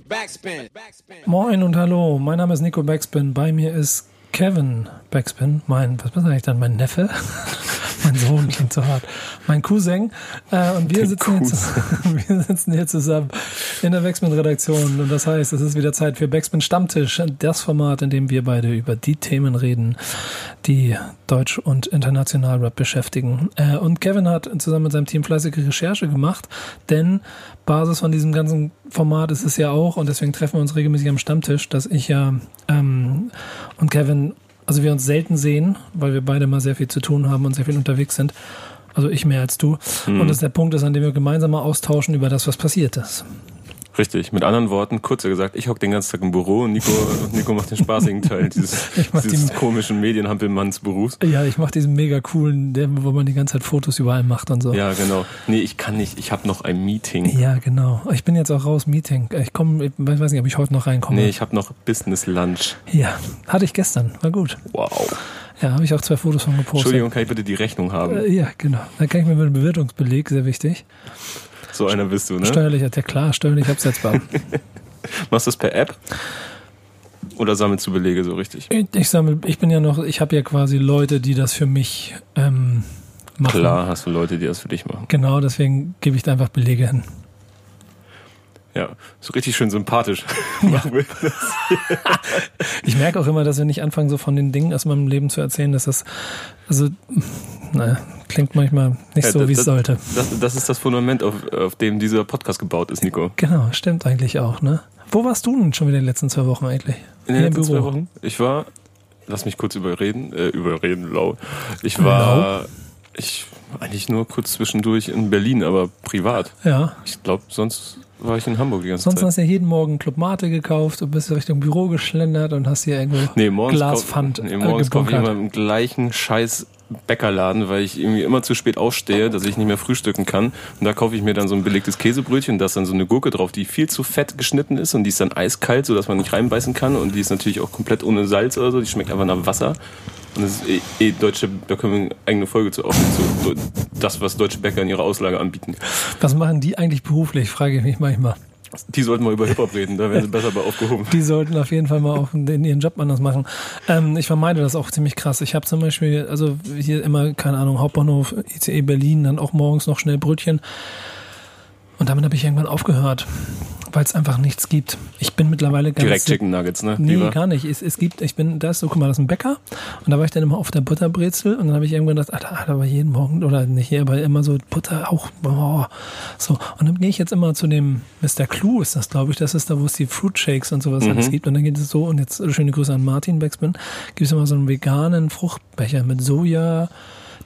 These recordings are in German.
Backspin. Moin und hallo, mein Name ist Nico Backspin. Bei mir ist Kevin Backspin, mein, was ist eigentlich dann, mein Neffe? mein Sohn klingt so hart. Mein Cousin. Äh, und wir sitzen, jetzt, wir sitzen hier zusammen in der Backspin-Redaktion. Und das heißt, es ist wieder Zeit für Backspin Stammtisch. Das Format, in dem wir beide über die Themen reden, die Deutsch- und International-Rap beschäftigen. Äh, und Kevin hat zusammen mit seinem Team fleißige Recherche gemacht, denn Basis von diesem ganzen Format ist es ja auch, und deswegen treffen wir uns regelmäßig am Stammtisch, dass ich ja ähm, und Kevin, also wir uns selten sehen, weil wir beide mal sehr viel zu tun haben und sehr viel unterwegs sind. Also ich mehr als du. Mhm. Und das ist der Punkt ist, an dem wir gemeinsam mal austauschen über das, was passiert ist. Richtig, mit anderen Worten, kurzer gesagt, ich hocke den ganzen Tag im Büro und Nico, Nico macht den spaßigen Teil dieses, dieses komischen Medienhampelmannsberufs. Ja, ich mache diesen mega coolen, der, wo man die ganze Zeit Fotos überall macht und so. Ja, genau. Nee, ich kann nicht, ich habe noch ein Meeting. Ja, genau. Ich bin jetzt auch raus, Meeting. Ich komme, ich weiß nicht, ob ich heute noch reinkomme. Nee, ich habe noch Business Lunch. Ja, hatte ich gestern, war gut. Wow. Ja, habe ich auch zwei Fotos von gepostet. Entschuldigung, kann ich bitte die Rechnung haben? Äh, ja, genau. Dann kann ich mir mit dem Bewertungsbeleg, sehr wichtig. So einer bist du, ne? Steuerlich, ja klar, steuerlich absetzbar. Machst du das per App? Oder sammelst du Belege so richtig? Ich, ich sammle, ich bin ja noch, ich habe ja quasi Leute, die das für mich ähm, machen. Klar hast du Leute, die das für dich machen. Genau, deswegen gebe ich da einfach Belege hin. Ja, so richtig schön sympathisch. Ja. ich merke auch immer, dass wir nicht anfangen, so von den Dingen aus meinem Leben zu erzählen, dass das, also, naja, klingt manchmal nicht ja, so, wie es sollte. Das, das, ist das Fundament, auf, auf dem dieser Podcast gebaut ist, Nico. Genau, stimmt eigentlich auch, ne? Wo warst du denn schon wieder in den letzten zwei Wochen eigentlich? In den letzten zwei Wochen? Ich war, lass mich kurz überreden, äh, überreden, lau. Ich war, lau? ich, eigentlich nur kurz zwischendurch in Berlin, aber privat. Ja. Ich glaube, sonst war ich in Hamburg die ganze Sonst Zeit. Sonst hast du ja jeden Morgen Club Mate gekauft und bist Richtung Büro geschlendert und hast hier irgendwo nee, morgens Glaspfand nee, morgens kaufe ich immer im gleichen scheiß Bäckerladen, weil ich irgendwie immer zu spät aufstehe, dass ich nicht mehr frühstücken kann. Und da kaufe ich mir dann so ein belegtes Käsebrötchen, da ist dann so eine Gurke drauf, die viel zu fett geschnitten ist und die ist dann eiskalt, sodass man nicht reinbeißen kann. Und die ist natürlich auch komplett ohne Salz oder so, die schmeckt einfach nach Wasser. Und das ist eh, eh deutsche, da können wir eine eigene Folge zu aufnehmen, zu das, was deutsche Bäcker in ihrer Auslage anbieten. Was machen die eigentlich beruflich, frage ich mich manchmal. Die sollten mal über Hip-Hop reden, da wären sie besser bei aufgehoben. Die sollten auf jeden Fall mal auch in ihren Job anders machen. Ähm, ich vermeide das auch ziemlich krass. Ich habe zum Beispiel, also hier immer, keine Ahnung, Hauptbahnhof, ICE Berlin, dann auch morgens noch schnell Brötchen. Und damit habe ich irgendwann aufgehört weil es einfach nichts gibt. Ich bin mittlerweile ganz. Direkt Chicken Nuggets, ne? Nee, Lieber? gar nicht. Es, es gibt, ich bin, da ist so, guck mal, das ist ein Bäcker und da war ich dann immer auf der Butterbrezel und dann habe ich irgendwann gedacht, ah, da war jeden Morgen, oder nicht hier, aber immer so Butter auch, oh, so. Und dann gehe ich jetzt immer zu dem Mr. Clue, ist das, glaube ich, das ist da, wo es die Fruit Shakes und sowas mhm. alles gibt. Und dann geht es so, und jetzt schöne Grüße an Martin Backspin, gibt es immer so einen veganen Fruchtbecher mit Soja,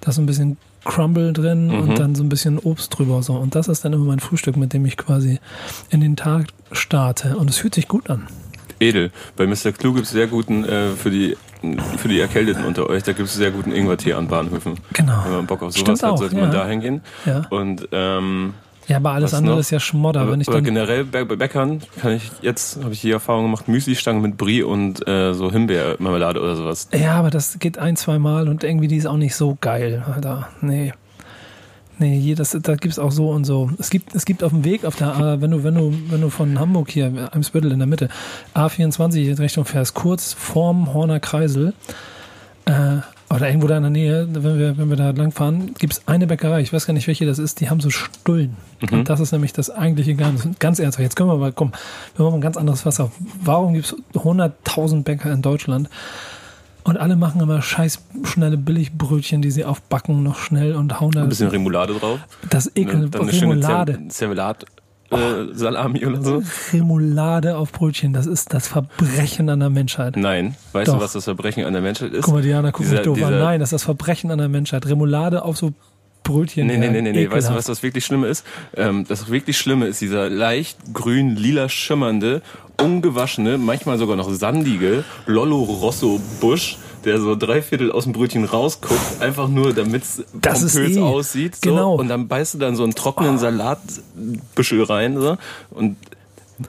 da ist so ein bisschen Crumble drin mhm. und dann so ein bisschen Obst drüber. So. Und das ist dann immer mein Frühstück, mit dem ich quasi in den Tag starte. Und es fühlt sich gut an. Edel. Bei Mr. Clue gibt es sehr guten, äh, für die für die Erkälteten unter euch, da gibt es sehr guten Ingwertee an Bahnhöfen. Genau. Wenn man Bock auf sowas Stimmt hat, sollte auch, man ja. da hingehen. Ja. Und ähm, ja, aber alles andere noch? ist ja Schmodder. Aber, wenn ich aber generell bei Bäckern kann ich jetzt, habe ich die Erfahrung gemacht, Müsli-Stangen mit Brie und äh, so Himbeermarmelade oder sowas. Ja, aber das geht ein, zwei Mal und irgendwie die ist auch nicht so geil. Alter. Nee. Nee, hier, das, da gibt's auch so und so. Es gibt, es gibt auf dem Weg, auf der, wenn du, wenn du, wenn du von Hamburg hier, Eimsbüttel in der Mitte, A24 in Richtung fährst, kurz vorm Horner Kreisel, äh, oder irgendwo da in der Nähe, wenn wir, wenn wir da langfahren, gibt es eine Bäckerei, ich weiß gar nicht, welche das ist, die haben so Stullen. Mhm. Und das ist nämlich das eigentliche Geheimnis. Ganz ernsthaft, jetzt können wir mal, komm, wir machen ein ganz anderes Wasser. Warum gibt es 100.000 Bäcker in Deutschland? Und alle machen immer scheiß schnelle Billigbrötchen, die sie aufbacken noch schnell und hauen da. Ein bisschen Remoulade drauf. Das Ekel, dann eine Remoulade. Zervelat. Äh, Salami oder so? Remoulade auf Brötchen, das ist das Verbrechen an der Menschheit. Nein, weißt Doch. du, was das Verbrechen an der Menschheit ist? Guck mal, Diana guckt mich doof an. Nein, das ist das Verbrechen an der Menschheit. Remoulade auf so Brötchen. Nee, nee, nee, nee, nee. Weißt du, was das wirklich Schlimme ist? Ähm, das wirklich Schlimme ist dieser leicht grün, lila schimmernde, ungewaschene, manchmal sogar noch sandige Lollo Rosso Busch, der so drei Viertel aus dem Brötchen rausguckt, einfach nur damit es eh. aussieht. So. Genau. Und dann beißt du dann so einen trockenen Salatbüschel rein so, und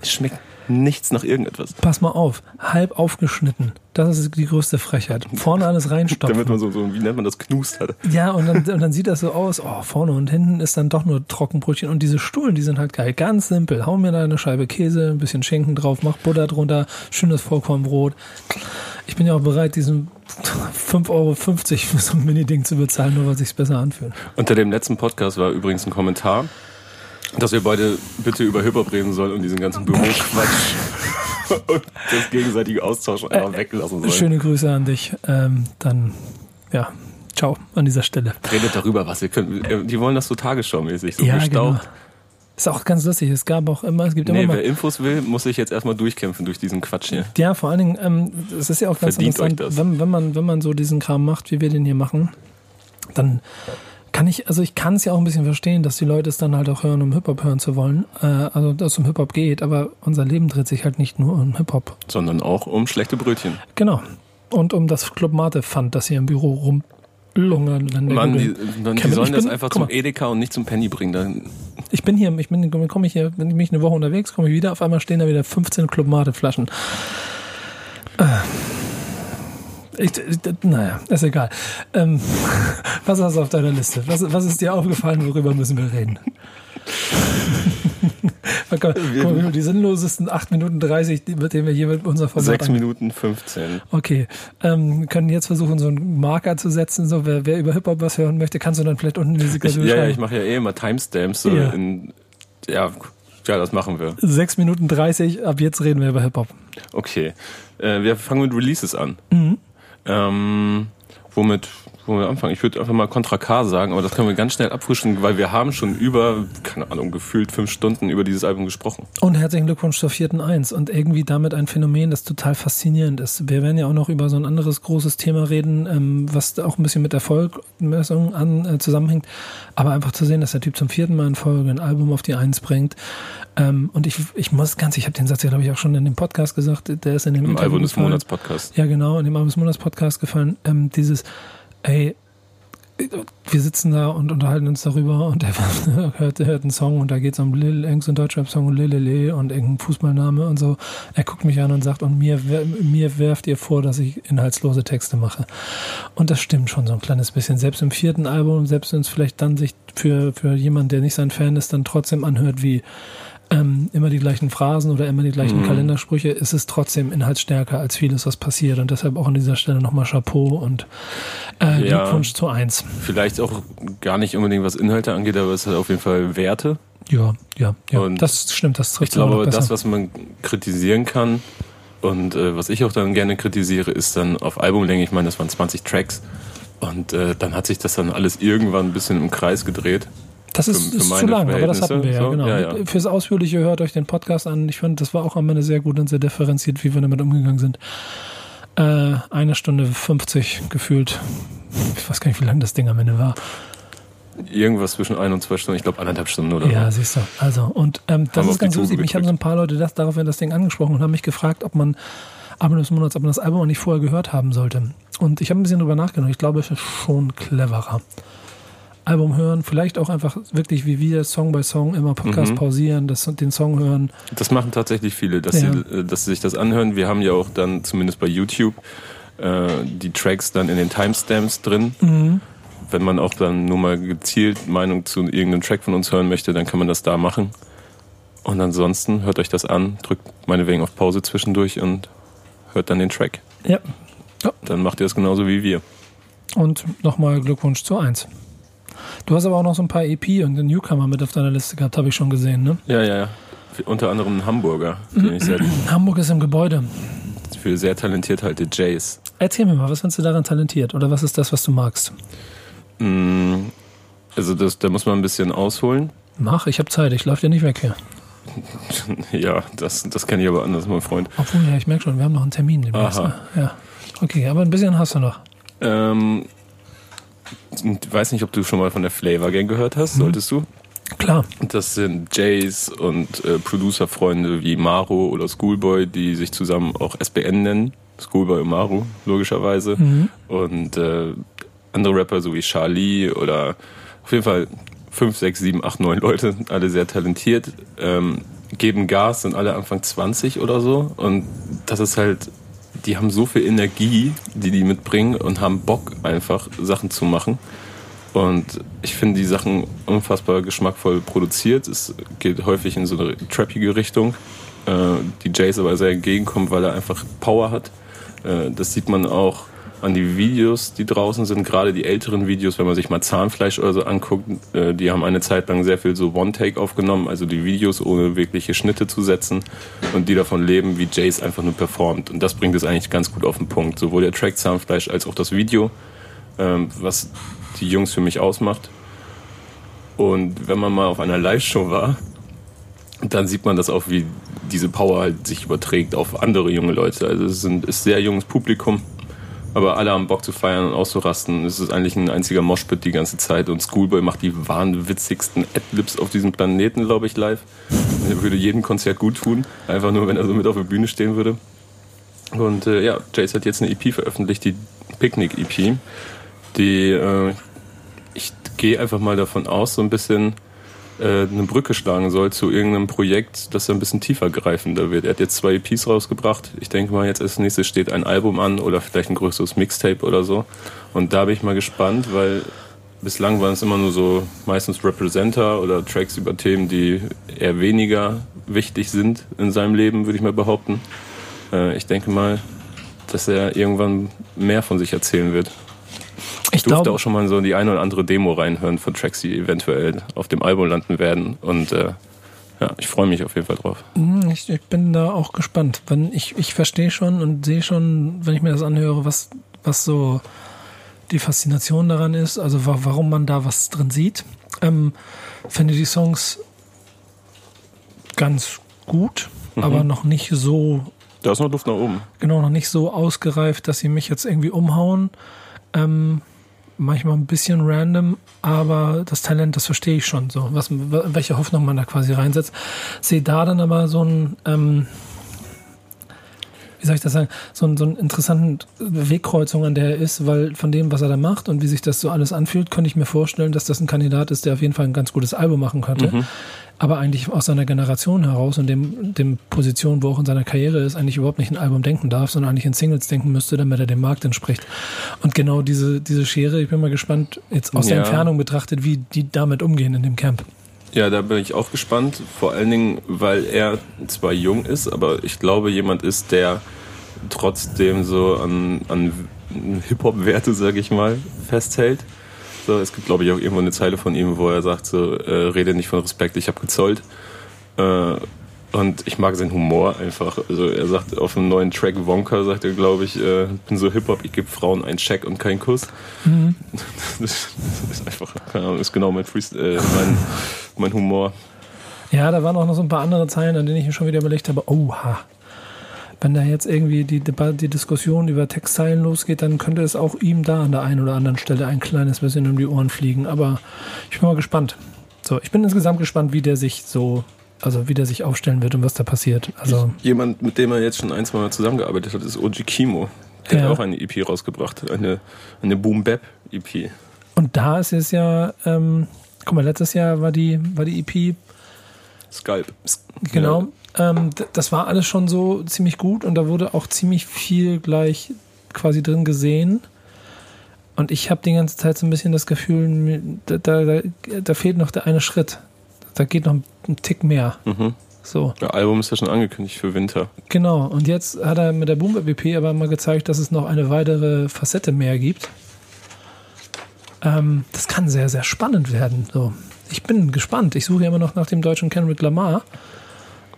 es schmeckt nichts nach irgendetwas. Pass mal auf, halb aufgeschnitten. Das ist die größte Frechheit. Vorne alles reinstopfen. Damit man so, so, wie nennt man das, knust hat. Ja, und dann, und dann sieht das so aus, oh, vorne und hinten ist dann doch nur Trockenbrötchen. Und diese Stuhlen, die sind halt geil. Ganz simpel. Hau mir da eine Scheibe Käse, ein bisschen Schinken drauf, mach Butter drunter, schönes Vollkornbrot. Ich bin ja auch bereit, diesen 5,50 Euro für so ein Mini-Ding zu bezahlen, nur weil sich's besser anfühlt. Unter dem letzten Podcast war übrigens ein Kommentar, dass wir beide bitte über Hip-Hop reden sollen und diesen ganzen Büroquatsch und das gegenseitige Austausch einfach weglassen sollen. Schöne Grüße an dich. Ähm, dann, ja, ciao an dieser Stelle. Redet darüber, was ihr könnt. Die wollen das so tagesschaumäßig, so ja, gestaucht. genau. Ist auch ganz lustig. Es gab auch immer, es gibt immer Nee, mal. wer Infos will, muss sich jetzt erstmal durchkämpfen durch diesen Quatsch hier. Ja, vor allen Dingen, ähm, es ist ja auch ganz Verdient interessant. Wenn, wenn, man, wenn man so diesen Kram macht, wie wir den hier machen, dann kann ich, also ich kann es ja auch ein bisschen verstehen, dass die Leute es dann halt auch hören, um Hip-Hop hören zu wollen. Äh, also, dass es um Hip-Hop geht, aber unser Leben dreht sich halt nicht nur um Hip-Hop. Sondern auch um schlechte Brötchen. Genau. Und um das Club Mate Pfand, das hier im Büro rumlungern. wenn der Mann, die, dann, die sollen das bin- einfach zum mal. Edeka und nicht zum Penny bringen. Dann, Ich bin hier, ich bin, komme ich hier, bin ich eine Woche unterwegs, komme ich wieder, auf einmal stehen da wieder 15 Club Mate Flaschen. Äh. Ich, ich, naja, ist egal. Ähm, was hast du auf deiner Liste? Was, was ist dir aufgefallen, worüber müssen wir reden? Guck mal, die sinnlosesten 8 Minuten 30, die- mit denen wir hier mit unser Format 6 an- Minuten 15. Okay, ähm, wir können jetzt versuchen, so einen Marker zu setzen, so wer, wer über Hip-Hop was hören möchte, kannst du dann vielleicht unten in die Signatur ja, ja, ich mache ja eh immer Timestamps. So Ja. in, ja, ja, das machen wir. 6 Minuten 30, ab jetzt reden wir über Hip-Hop. Okay. Äh, wir fangen mit Releases an. Mhm. Ähm, womit, womit wir anfangen? Ich würde einfach mal Contra K sagen, aber das können wir ganz schnell abfrischen, weil wir haben schon über, keine Ahnung, gefühlt fünf Stunden über dieses Album gesprochen. Und herzlichen Glückwunsch zur vierten Eins und irgendwie damit ein Phänomen, das total faszinierend ist. Wir werden ja auch noch über so ein anderes großes Thema reden, ähm, was auch ein bisschen mit Erfolgmessung an äh, zusammenhängt. Aber einfach zu sehen, dass der Typ zum vierten Mal in Folge ein Album auf die Eins bringt. Ähm, und ich, ich muss ganz, ich habe den Satz ja glaube ich auch schon in dem Podcast gesagt, der ist in dem Im Album des. Monats Podcast. Ja, genau, in dem Album des Monats Podcast gefallen. Ähm, dieses, ey, wir sitzen da und unterhalten uns darüber und er hört, hört einen Song und da geht es um Lil, so ein Deutschrap-Song und Lilele und irgendein Fußballname und so. Er guckt mich an und sagt, und mir, mir werft ihr vor, dass ich inhaltslose Texte mache. Und das stimmt schon so ein kleines bisschen. Selbst im vierten Album, selbst wenn es vielleicht dann sich für, für jemanden, der nicht sein Fan ist, dann trotzdem anhört wie ähm, immer die gleichen Phrasen oder immer die gleichen Mhm. Kalendersprüche, ist es trotzdem inhaltsstärker als vieles, was passiert. Und deshalb auch an dieser Stelle nochmal Chapeau und äh, Ja. Glückwunsch zu eins. Vielleicht auch gar nicht unbedingt, was Inhalte angeht, aber es hat auf jeden Fall Werte. Ja, ja, ja. Und das stimmt, das Ich trifft glaube, aber besser. das, was man kritisieren kann und äh, was ich auch dann gerne kritisiere, ist dann auf Albumlänge, ich meine, das waren 20 Tracks und äh, dann hat sich das dann alles irgendwann ein bisschen im Kreis gedreht. Das ist, für- für ist zu lang, aber das hatten wir ja, Verhältnisse, genau. so, ja, ja. Fürs Ausführliche hört euch den Podcast an. Ich fand, das war auch am Ende sehr gut und sehr differenziert, wie wir damit umgegangen sind. Äh, eine Stunde 50 gefühlt. Ich weiß gar nicht, wie lang das Ding am Ende war. Irgendwas zwischen ein und zwei Stunden, ich glaube anderthalb Stunden oder Ja, so. siehst du. Also, und ähm, das Haben ist ganz lustig. Mich haben so ein paar Leute das, daraufhin das Ding angesprochen und haben mich gefragt, ob man Album des Monats, ob man das Album auch nicht vorher gehört haben sollte. Und ich habe ein bisschen drüber nachgedacht. Ich glaube, es ist schon cleverer. Album hören, vielleicht auch einfach wirklich wie wir Song by Song immer Podcast Mhm. pausieren, das, den Song hören. Das machen tatsächlich viele, dass, Ja. sie, äh, dass sie sich das anhören. Wir haben ja auch dann zumindest bei YouTube äh, die Tracks dann in den Timestamps drin. Mhm. Wenn man auch dann nur mal gezielt Meinung zu irgendeinem Track von uns hören möchte, dann kann man das da machen. Und ansonsten hört euch das an, drückt meinetwegen auf Pause zwischendurch und hört dann den Track. Ja. Dann macht ihr es genauso wie wir. Und nochmal Glückwunsch zu eins. Du hast aber auch noch so ein paar EP und den Newcomer mit auf deiner Liste gehabt, habe ich schon gesehen, ne? Ja, ja, ja. Unter anderem ein Hamburger, den ich sehr, Hamburg ist im Gebäude. für sehr talentiert halte, Jace. Erzähl mir mal, was findest du daran talentiert? Oder was ist das, was du magst? Mm, Also das, da muss man ein bisschen ausholen. Mach, ich habe Zeit, ich laufe dir nicht weg hier. Ja, das, das kenne ich aber anders, mein Freund. Obwohl, ja, ich merke schon, wir haben noch einen Termin demnächst. Aha. ne? Ja. Okay, aber ein bisschen hast du noch. Ähm, ich weiß nicht, ob du schon mal von der Flavor Gang gehört hast, solltest du? Klar. Das sind Jays und äh, Producerfreunde wie Maro oder Schoolboy, die sich zusammen auch SBN nennen. Schoolboy und Maro, logischerweise. Mhm. Und äh, andere Rapper, so wie Charlie oder auf jeden Fall fünf, sechs, sieben, acht, neun Leute, alle sehr talentiert. Ähm, geben Gas, sind alle Anfang 20 oder so. Und das ist halt, die haben so viel Energie, die die mitbringen und haben Bock einfach Sachen zu machen. Und ich finde die Sachen unfassbar geschmackvoll produziert. Es geht häufig in so eine trappige Richtung, äh, die Jace aber sehr entgegenkommt, weil er einfach Power hat. Äh, das sieht man auch an die Videos, die draußen sind, gerade die älteren Videos, wenn man sich mal Zahnfleisch oder so anguckt, äh, die haben eine Zeit lang sehr viel so One-Take aufgenommen, also die Videos ohne wirkliche Schnitte zu setzen und die davon leben, wie Jace einfach nur performt. Und das bringt es eigentlich ganz gut auf den Punkt. Sowohl der Track Zahnfleisch als auch das Video, ähm, was die Jungs für mich ausmacht. Und wenn man mal auf einer Live-Show war, dann sieht man das auch, wie diese Power halt sich überträgt auf andere junge Leute. Also es ist ein sehr junges Publikum aber alle haben Bock zu feiern und auszurasten. Es ist eigentlich ein einziger Moshpit die ganze Zeit und Schoolboy macht die wahnwitzigsten Adlibs auf diesem Planeten, glaube ich, live. Er würde jedem Konzert gut tun, einfach nur, wenn er so mit auf der Bühne stehen würde. Und äh, ja, Jace hat jetzt eine EP veröffentlicht, die Picnic EP, die äh, ich gehe einfach mal davon aus, so ein bisschen äh, eine Brücke schlagen soll zu irgendeinem Projekt, das ein bisschen tiefer greifender wird. Er hat jetzt zwei EPs rausgebracht. Ich denke mal, jetzt als nächstes steht ein Album an oder vielleicht ein größeres Mixtape oder so. Und da bin ich mal gespannt, weil bislang waren es immer nur so meistens Representer oder Tracks über Themen, die eher weniger wichtig sind in seinem Leben, würde ich mal behaupten. Äh, ich denke mal, dass er irgendwann mehr von sich erzählen wird. Ich, durfte glaub, auch schon mal so die eine oder andere Demo reinhören von Tracks, die eventuell auf dem Album landen werden. Und äh, ja, ich freue mich auf jeden Fall drauf. Hm, ich, ich, bin da auch gespannt. Wenn ich, ich verstehe schon und sehe schon, wenn ich mir das anhöre, was, was so die Faszination daran ist, also warum man da was drin sieht. Ähm, finde die Songs ganz gut, mhm. aber noch nicht so. Da ist noch Luft nach oben. Genau, noch nicht so ausgereift, dass sie mich jetzt irgendwie umhauen. Ähm, manchmal ein bisschen random, aber das Talent, das verstehe ich schon so, was, welche Hoffnung man da quasi reinsetzt. Sehe da dann aber so ein, ähm, wie soll ich das sagen, so, ein, so einen interessanten Wegkreuzung, an der er ist, weil von dem, was er da macht und wie sich das so alles anfühlt, könnte ich mir vorstellen, dass das ein Kandidat ist, der auf jeden Fall ein ganz gutes Album machen könnte. Mhm aber eigentlich aus seiner Generation heraus und dem, dem Position, wo auch in seiner Karriere ist, eigentlich überhaupt nicht ein Album denken darf, sondern eigentlich in Singles denken müsste, damit er dem Markt entspricht. Und genau diese, diese Schere, ich bin mal gespannt, jetzt aus ja. der Entfernung betrachtet, wie die damit umgehen in dem Camp. Ja, da bin ich auch gespannt. Vor allen Dingen, weil er zwar jung ist, aber ich glaube, jemand ist, der trotzdem so an, an Hip-Hop-Werte, sag ich mal, festhält. So, es gibt, glaube ich, auch irgendwo eine Zeile von ihm, wo er sagt, so, äh, rede nicht von Respekt, ich habe gezollt. Äh, und ich mag seinen Humor einfach. Also er sagt auf einem neuen Track Wonka, sagt er, glaube ich, äh, bin so Hip-Hop, ich gebe Frauen einen Check und keinen Kuss. Mhm. Das, ist einfach, keine Ahnung, ist genau mein, Freest äh, mein, mein Humor. Ja, da waren auch noch so ein paar andere Zeilen, an denen ich mir schon wieder überlegt habe, oha, wenn da jetzt irgendwie die, die Diskussion über Textilen losgeht, dann könnte es auch ihm da an der einen oder anderen Stelle ein kleines bisschen um die Ohren fliegen. Aber ich bin mal gespannt. So, ich bin insgesamt gespannt, wie der sich so, also wie der sich aufstellen wird und was da passiert. Also jemand, mit dem er jetzt schon ein, zwei Mal zusammengearbeitet hat, ist Oji Kimo. Der ja. hat auch eine EP rausgebracht, eine, eine Boom Bap EP. Und da ist es ja, ähm, guck mal, letztes Jahr war die, war die EP Skype. Genau. Ähm, das war alles schon so ziemlich gut und da wurde auch ziemlich viel gleich quasi drin gesehen. Und ich habe die ganze Zeit so ein bisschen das Gefühl, da, da, da, fehlt noch der eine Schritt. Da geht noch ein Tick mehr. Mhm. So. Das Album ist ja schon angekündigt für Winter. Genau. Und jetzt hat er mit der Boom WP aber mal gezeigt, dass es noch eine weitere Facette mehr gibt. Ähm, das kann sehr, sehr spannend werden. So. Ich bin gespannt. Ich suche ja immer noch nach dem deutschen Kendrick Lamar.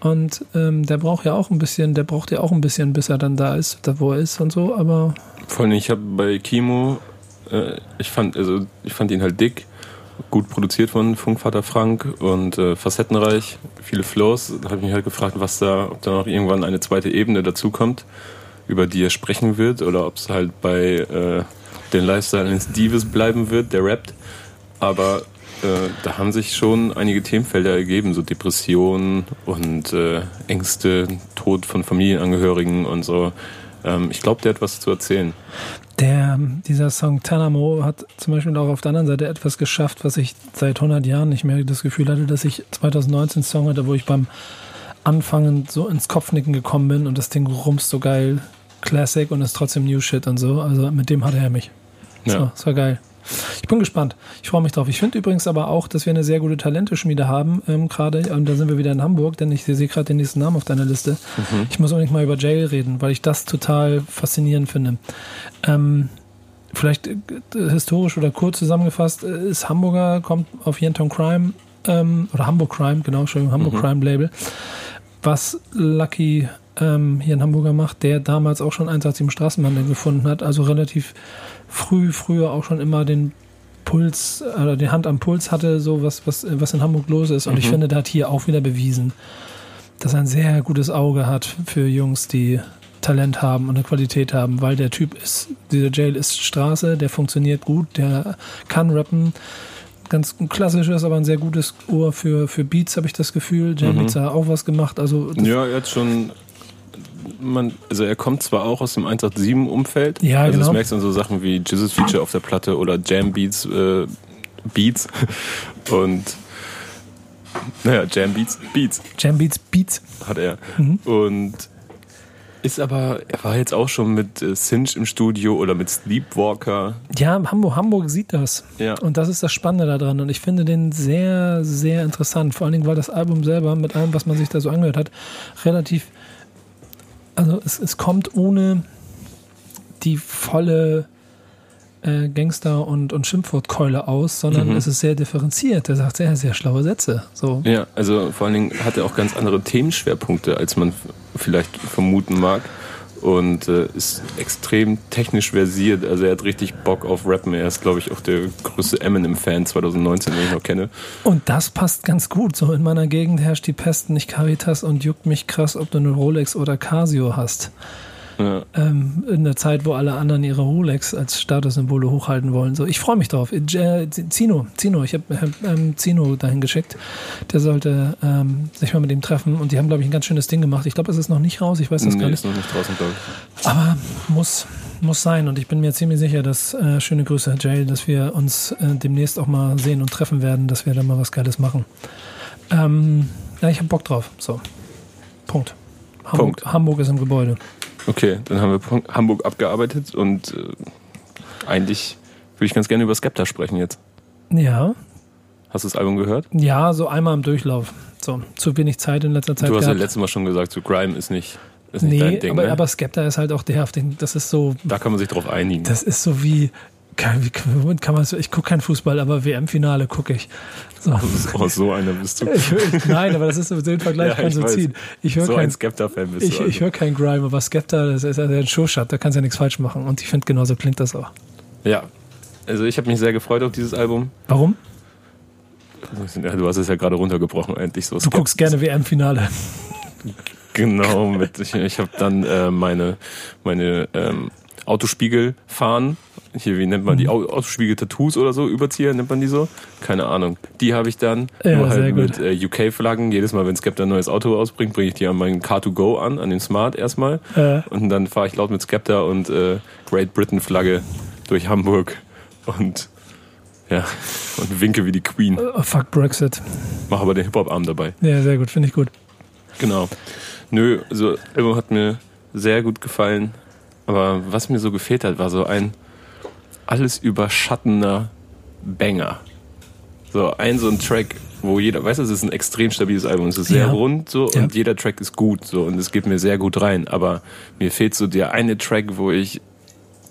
Und ähm, der braucht ja auch ein bisschen, der braucht ja auch ein bisschen, bis er dann da ist, da wo er ist und so, aber. Vor allem, ich habe bei Kimo, äh, ich fand, also ich fand ihn halt dick, gut produziert von Funkvater Frank und äh, facettenreich, viele Flows. Da habe ich mich halt gefragt, was da, ob da noch irgendwann eine zweite Ebene dazukommt, über die er sprechen wird, oder ob es halt bei äh, den Lifestyle eines Dives bleiben wird, der rappt. Aber äh, da haben sich schon einige Themenfelder ergeben, so Depressionen und äh, Ängste, Tod von Familienangehörigen und so. Ähm, ich glaube, der hat was zu erzählen. Der, dieser Song Tanamo hat zum Beispiel auch auf der anderen Seite etwas geschafft, was ich seit 100 Jahren nicht mehr das Gefühl hatte, dass ich 2019 Song hatte, wo ich beim anfangend so ins Kopfnicken gekommen bin und das Ding rumst so geil, Classic und ist trotzdem New Shit und so. Also mit dem hatte er mich. Ja. So, das war geil. Ich bin gespannt. Ich freue mich drauf. Ich finde übrigens aber auch, dass wir eine sehr gute Talenteschmiede haben, ähm, gerade, und da sind wir wieder in Hamburg, denn ich sehe gerade den nächsten Namen auf deiner Liste. Mhm. Ich muss unbedingt mal über Jail reden, weil ich das total faszinierend finde. Ähm, vielleicht äh, historisch oder kurz zusammengefasst, äh, ist Hamburger, kommt auf Yenton Crime, ähm, oder Hamburg Crime, genau, Entschuldigung, Hamburg Mhm. Crime Label, was Lucky ähm, hier in Hamburger macht, der damals auch schon 187 Straßenbahn gefunden hat, also relativ früh, früher auch schon immer den Puls, oder die Hand am Puls hatte, so was, was, was in Hamburg los ist. Und ich Mhm. finde, der hat hier auch wieder bewiesen, dass er ein sehr gutes Auge hat für Jungs, die Talent haben und eine Qualität haben, weil der Typ ist, dieser Jail ist Straße, der funktioniert gut, der kann rappen. Ganz klassisches, aber ein sehr gutes Ohr für, für Beats, habe ich das Gefühl. Jam Mhm. Beats hat auch was gemacht. Also Ja, hat schon. Man, also er kommt zwar auch aus dem 187-Umfeld. Ja, also genau. das merkst du an so Sachen wie Jesus Feature auf der Platte oder Jam Beats, äh, Beats und naja, Jam Beats, Beats Jam Beats, Beats. hat er. Mhm. Und ist aber, er war jetzt auch schon mit äh, Cinch im Studio oder mit Sleepwalker. Ja, Hamburg, Hamburg sieht das. Ja. Und das ist das Spannende daran. Und ich finde den sehr, sehr interessant. Vor allen Dingen, weil das Album selber mit allem, was man sich da so angehört hat, relativ. Also es, es kommt ohne die volle äh, Gangster- und, und Schimpfwortkeule aus, sondern Mhm. es ist sehr differenziert. Er sagt sehr, sehr schlaue Sätze. So. Ja, also vor allen Dingen hat er auch ganz andere Themenschwerpunkte, als man vielleicht vermuten mag. Und äh, ist extrem technisch versiert. Also er hat richtig Bock auf Rappen. Er ist, glaube ich, auch der größte Eminem-Fan 2019, den ich noch kenne. Und das passt ganz gut. So in meiner Gegend herrscht die Pest nicht Caritas und juckt mich krass, ob du eine Rolex oder Casio hast. Ja. ähm, in der Zeit, wo alle anderen ihre Rolex als Statussymbole hochhalten wollen. So, ich freue mich drauf. Äh, Zino, Zino, ich habe ähm, Zino dahin geschickt. Der sollte ähm, sich mal mit ihm treffen und die haben, glaube ich, ein ganz schönes Ding gemacht. Ich glaube, es ist noch nicht raus, ich weiß das Nee, gar ist nicht. noch nicht draußen, glaube ich. Aber muss, muss sein und ich bin mir ziemlich sicher, dass, äh, schöne Grüße, Herr Jail, dass wir uns äh, demnächst auch mal sehen und treffen werden, dass wir da mal was Geiles machen. Ähm, ja, ich habe Bock drauf. So. Punkt. Hamburg, Punkt. Hamburg ist im Gebäude. Okay, dann haben wir Hamburg abgearbeitet und äh, eigentlich würde ich ganz gerne über Skepta sprechen jetzt. Ja, Hast du das Album gehört? Ja, so einmal im Durchlauf. So, zu wenig Zeit in letzter Zeit du hast ja gehabt. letztes Mal schon gesagt, so Grime ist nicht, ist nicht nee, dein Ding. aber, ne? aber Skepta ist halt auch der, auf den, das ist so, da kann man sich drauf einigen. das ist so wie, kann, wie womit kann man so, ich gucke kein Fußball, aber WM-Finale gucke ich. So. Oh, so einer bist du. Ich, nein, aber das ist so, den Vergleich Ja, ich du weiß. ziehen. Ich höre so kein, ein Skepta-Fan bist ich, du. ich höre kein Grime, aber Skepta, das ist ja ein Showshot, da kannst du ja nichts falsch machen. Und ich finde, genauso klingt das auch. Ja, also ich habe mich sehr gefreut auf dieses Album. Warum? Ja, du hast es ja gerade runtergebrochen, eigentlich so. Du guckst gerne WM-Finale. Genau, mit, ich, ich habe dann äh, meine, meine ähm, Autospiegel fahren. Hier, wie nennt man Mhm. die Au- Autospiegel-Tattoos oder so? Überzieher, nennt man die so? Keine Ahnung. Die habe ich dann Ja, nur halt mit äh, UK-Flaggen. Jedes Mal, wenn Skepta ein neues Auto ausbringt, bringe ich die an meinen Car2Go an, an den Smart erstmal. Äh, Und dann fahre ich laut mit Skepta und äh, Great Britain-Flagge durch Hamburg und ja, und winke wie die Queen. oh, fuck Brexit. Mach aber den Hip-Hop-Arm dabei. Ja, sehr gut, finde ich gut. Genau. Nö, also Album hat mir sehr gut gefallen. Aber was mir so gefehlt hat, war so ein alles überschattender Banger. So ein so ein Track, wo jeder, weißt du, es ist ein extrem stabiles Album. Es ist sehr Ja. rund so Ja. und jeder Track ist gut so und es geht mir sehr gut rein. Aber mir fehlt so der eine Track, wo ich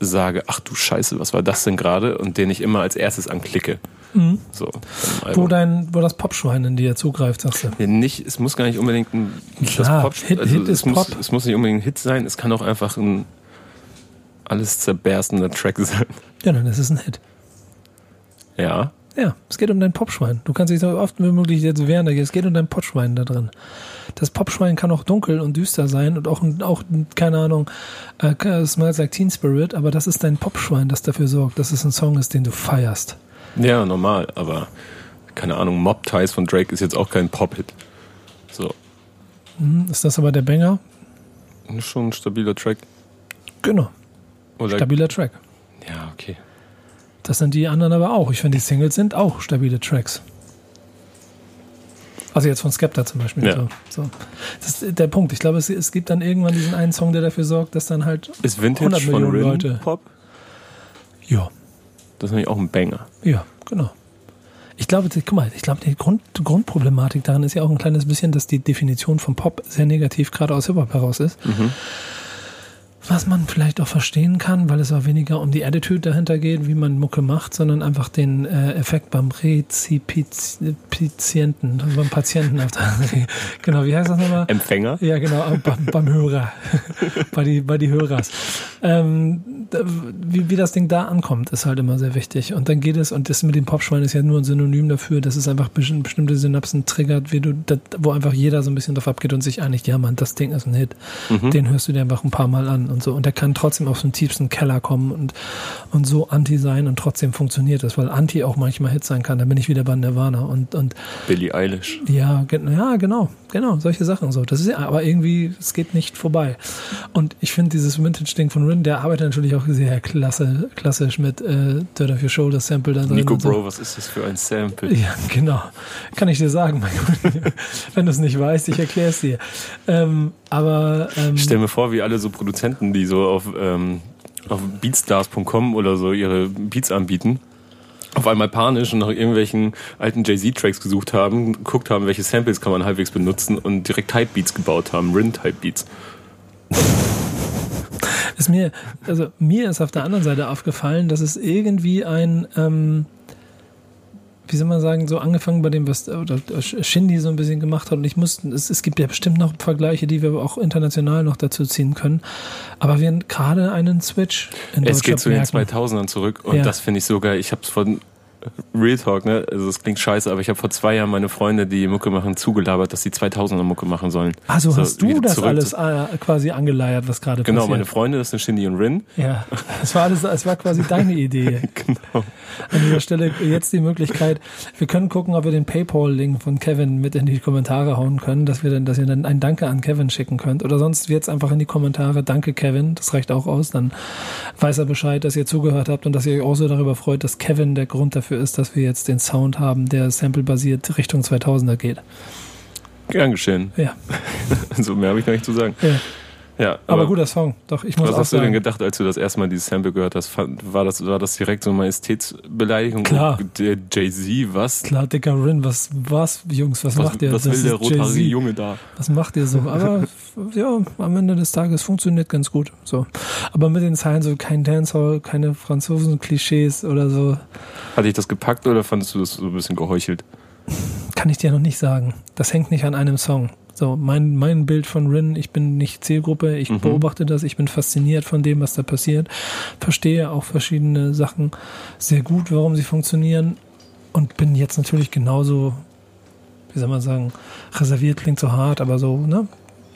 sage, ach du Scheiße, was war das denn gerade? Und den ich immer als erstes anklicke. So. beim Wo, dein, wo das Popschwein in dir zugreift, sagst du. Ja, nicht, es muss gar nicht unbedingt ein Klar, Pop, Hit- also Hit ist muss, Pop. Es muss nicht unbedingt ein Hit sein, es kann auch einfach ein alles zerberstender Track sein. Ja, dann ist es ein Hit. Ja. Ja, es geht um dein Popschwein. Du kannst dich so oft wie möglich jetzt wehren. Es geht um dein Popschwein da drin. Das Popschwein kann auch dunkel und düster sein und auch, auch keine Ahnung, äh, Smells Like Teen Spirit, aber das ist dein Popschwein, das dafür sorgt, dass es ein Song ist, den du feierst. Ja, normal, aber keine Ahnung, Mob Ties von Drake ist jetzt auch kein Pop-Hit. So. Hm, ist das aber der Banger? Schon ein stabiler Track. Genau. Oder Stabiler Track. Ja, okay. Das sind die anderen aber auch. Ich finde, die Singles sind auch stabile Tracks. Also jetzt von Skepta zum Beispiel. Ja. So, so. Das ist der Punkt. Ich glaube, es, es gibt dann irgendwann diesen einen Song, der dafür sorgt, dass dann halt Ist Vintage 100 von Millionen Rin Leute. Pop? Ja, Das ist nämlich auch ein Banger. ja, genau. Ich glaube, die, guck mal, ich glaube, die Grund, die Grundproblematik daran ist ja auch ein kleines bisschen, dass die Definition von Pop sehr negativ gerade aus Hip-Hop heraus ist. Was man vielleicht auch verstehen kann, weil es auch weniger um die Attitude dahinter geht, wie man Mucke macht, sondern einfach den äh, Effekt beim Rezipizienten, also beim Patienten. Auf der, genau, wie heißt das nochmal? Empfänger? Ja, genau, beim, beim Hörer. bei, die, bei die Hörers. Ähm, wie, wie das Ding da ankommt, ist halt immer sehr wichtig. Und dann geht es, und das mit dem Popschwein ist ja nur ein Synonym dafür, dass es einfach besti- bestimmte Synapsen triggert, wie du, das, wo einfach jeder so ein bisschen drauf abgeht und sich einigt, ja Mann, das Ding ist ein Hit. Den hörst du dir einfach ein paar Mal an und so. Und der kann trotzdem aus dem tiefsten Keller kommen und, und so anti sein und trotzdem funktioniert das, weil anti auch manchmal Hit sein kann. Da bin ich wieder bei Nirvana und, und Billie Eilish. ja, ja, genau, genau, solche Sachen so. Das ist ja, aber irgendwie, es geht nicht vorbei. Und ich finde dieses Vintage-Ding von Rin, der arbeitet natürlich auch sehr klasse, klassisch mit äh, Dirt of Your Shoulder Sample da drin. Nico so. Bro, was ist das für ein Sample? Ja, genau. Kann ich dir sagen, mein Gott. Wenn du es nicht weißt, ich erkläre es dir. Ähm, aber ähm, Ich stell mir vor, wie alle so Produzenten, die so auf, ähm, auf beatstars.com oder so ihre Beats anbieten, auf einmal panisch und nach irgendwelchen alten Jay-Z-Tracks gesucht haben, geguckt haben, welche Samples kann man halbwegs benutzen und direkt Type-Beats gebaut haben, Rin-Type-Beats. ist mir, also mir ist auf der anderen Seite aufgefallen, dass es irgendwie ein, ähm, wie soll man sagen, so angefangen bei dem, was oder Shindy so ein bisschen gemacht hat. Und ich musste, es, es gibt ja bestimmt noch Vergleiche, die wir auch international noch dazu ziehen können. Aber wir haben gerade einen Switch in Es geht zu den merken. 2000ern zurück und Ja. das finde ich so geil. Ich habe es von Real Talk, ne? Also es klingt scheiße, aber ich habe vor zwei Jahren meine Freunde, die Mucke machen, zugelabert, dass sie 2000er Mucke machen sollen. Also So, hast du das alles äh, quasi angeleiert, was gerade Genau, passiert? meine Freunde, das sind Shindy und Rin. Ja, es war alles, es war quasi deine Idee. Genau. An dieser Stelle jetzt die Möglichkeit, wir können gucken, ob wir den PayPal-Link von Kevin mit in die Kommentare hauen können, dass wir dann, dass ihr dann ein Danke an Kevin schicken könnt. Oder sonst jetzt einfach in die Kommentare, danke Kevin, das reicht auch aus, dann weiß er Bescheid, dass ihr zugehört habt und dass ihr euch auch so darüber freut, dass Kevin der Grund dafür ist, dass wir jetzt den Sound haben, der samplebasiert Richtung 2000er geht. Gern geschehen. Ja, So mehr habe ich noch nicht zu sagen. ja. Ja, aber, guter Song. Doch, ich muss Was hast du denn sagen. gedacht, als du das erste Mal dieses Sample gehört hast? War das, war das direkt so eine Majestätsbeleidigung? Klar. Der Jay-Z, was? Klar, dicker Rin, was, was, Jungs, was, Was, macht ihr? was Das will der ist rothaarige. Junge da? Was macht ihr so? Aber ja, am Ende des Tages funktioniert ganz gut. So. Aber mit den Zeilen so kein Dancehall, keine Franzosen-Klischees oder so, Hat dich das gepackt oder fandest du das so ein bisschen geheuchelt? Kann ich dir noch nicht sagen. Das hängt nicht an einem Song. So, mein, mein Bild von Rin, ich bin nicht Zielgruppe, ich Mhm. beobachte das, ich bin fasziniert von dem, was da passiert, verstehe auch verschiedene Sachen sehr gut, warum sie funktionieren und bin jetzt natürlich genauso, wie soll man sagen, reserviert klingt so hart, aber so, ne?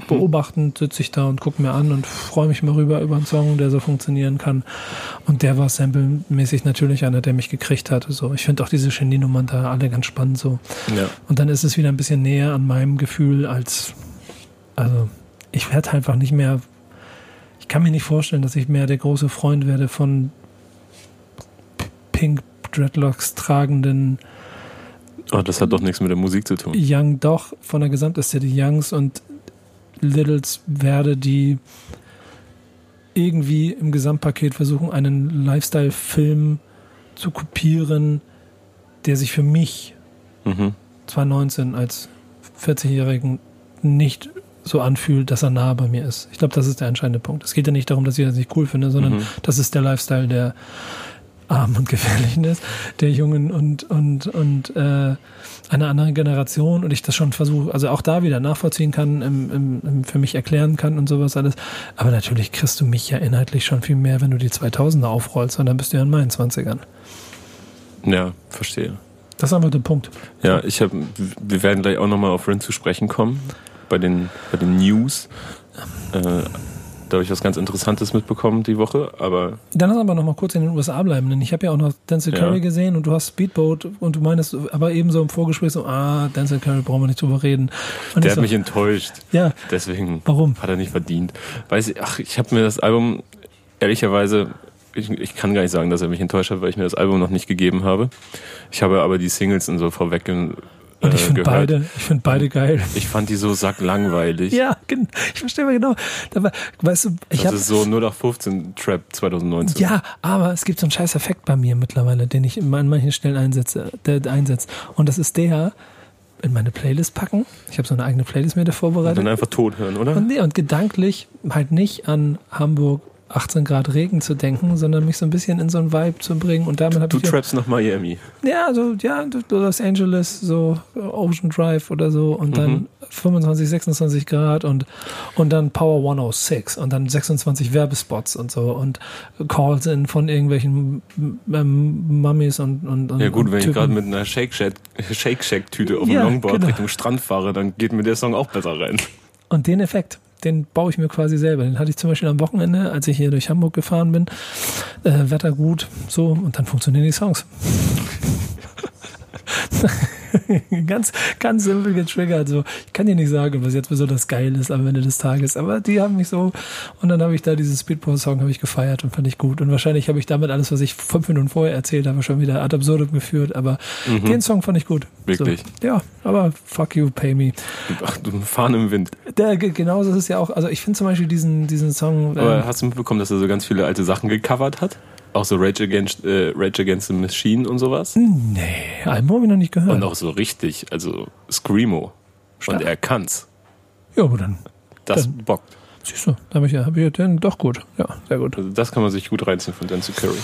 Beobachtend sitze ich da und gucke mir an und freue mich mal rüber über einen Song, der so funktionieren kann. Und der war samplemäßig natürlich einer, der mich gekriegt hatte. So, ich finde auch diese Genie-Nummern da alle ganz spannend so. Ja. Und dann ist es wieder ein bisschen näher an meinem Gefühl als, also ich werde einfach nicht mehr, ich kann mir nicht vorstellen, dass ich mehr der große Freund werde von Pink Dreadlocks tragenden Oh, das hat doch nichts mit der Musik zu tun. Young, doch von der Gesamtästhetik Youngs und Littles werde, die irgendwie im Gesamtpaket versuchen, einen Lifestyle-Film zu kopieren, der sich für mich Mhm. 2019 als 40-Jährigen nicht so anfühlt, dass er nah bei mir ist. Ich glaube, das ist der entscheidende Punkt. Es geht ja nicht darum, dass ich das nicht cool finde, sondern Mhm. das ist der Lifestyle der Armen und Gefährlichen ist, der Jungen und, und, und äh, einer anderen Generation und ich das schon versuche, also auch da wieder nachvollziehen kann, im, im, im, für mich erklären kann und sowas alles. Aber natürlich kriegst du mich ja inhaltlich schon viel mehr, wenn du die 2000er aufrollst und dann bist du ja in meinen 20ern. Ja, verstehe. Das ist einfach der Punkt. Ja, ich habe, wir werden gleich auch nochmal auf Rin zu sprechen kommen, bei den, bei den News. Äh, da habe ich was ganz Interessantes mitbekommen die Woche, aber Dann lass aber noch mal kurz in den USA bleiben, denn ich habe ja auch noch Denzel Ja. Curry gesehen und du hast Speedboat und du meinst aber eben so im Vorgespräch so, ah, Denzel Curry brauchen wir nicht drüber reden. Und der hat so, mich enttäuscht. ja, Deswegen warum? hat er nicht verdient. Weiß ich, ach, ich habe mir das Album, ehrlicherweise, ich, ich kann gar nicht sagen, dass er mich enttäuscht hat, weil ich mir das Album noch nicht gegeben habe. Ich habe aber die Singles und so vorweg Und ich äh, finde beide, ich finde beide geil. Ich fand die so sacklangweilig. Ja, ich verstehe mal genau. Dabei, weißt du, ich das habe ist so 0 nach 15 Trap 2019. Ja, aber es gibt so einen scheiß Effekt bei mir mittlerweile, den ich an manchen Stellen einsetze, der, einsetzt. Und das ist der, in meine Playlist packen. Ich habe so eine eigene Playlist mir da Und vorbereitet. dann einfach tot hören, oder? Und, nee, und gedanklich halt nicht an Hamburg 18 Grad Regen zu denken, sondern mich so ein bisschen in so einen Vibe zu bringen. Und damit habe Du ich. trappst nach Miami. Ja, so, ja, Los Angeles, so Ocean Drive oder so und dann Mhm. 25, 26 Grad und, und dann Power 106 und dann 26 Werbespots und so und Calls in von irgendwelchen ähm, Mummies und, und, und Ja gut, und wenn ich Typen. gerade mit einer Shake Shack, Shake Shack Tüte auf dem Ja, Longboard genau. Richtung Strand fahre, dann geht mir der Song auch besser rein. Und den Effekt, den baue ich mir quasi selber. Den hatte ich zum Beispiel am Wochenende, als ich hier durch Hamburg gefahren bin. Äh, Wetter gut, so, und dann funktionieren die Songs. ganz, ganz simpel getriggert. So. Ich kann dir nicht sagen, was jetzt besonders geil ist am Ende des Tages, aber die haben mich so. Und dann habe ich da diesen Speedpost-Song habe ich gefeiert und fand ich gut. Und wahrscheinlich habe ich damit alles, was ich fünf Minuten vorher erzählt habe, schon wieder ad absurdum geführt. Aber den Song fand ich gut. Mhm. Wirklich? So. Ja, aber fuck you, pay me. Ach, du fahren im Wind. Der, ge- genauso ist es ja auch, also ich finde zum Beispiel diesen, diesen Song, Aber ähm, hast du mitbekommen, dass er so ganz viele alte Sachen gecovert hat? Auch so Rage Against, äh, Rage Against the Machine und sowas. nee, Album habe ich noch nicht gehört. Und auch so richtig, also Screamo. Und er kann's. ja, aber dann, Das Dann- bockt. siehst du, da habe ich ja, hab ich ja den doch gut. Ja, sehr gut. Also das kann man sich gut reinziehen von Dance Curry.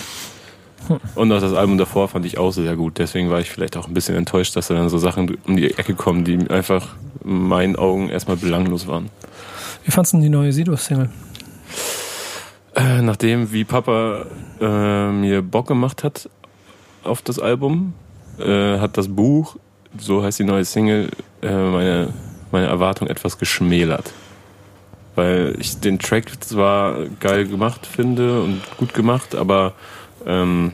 Und auch das Album davor fand ich auch sehr gut. Deswegen war ich vielleicht auch ein bisschen enttäuscht, dass da dann so Sachen um die Ecke kommen, die einfach in meinen Augen erstmal belanglos waren. Wie fandst du denn die neue Sido-Single? Äh, nachdem, wie Papa äh, mir Bock gemacht hat auf das Album, äh, hat das Buch, so heißt die neue Single, äh, meine, meine Erwartung etwas geschmälert. Weil ich den Track zwar geil gemacht finde und gut gemacht, aber ähm,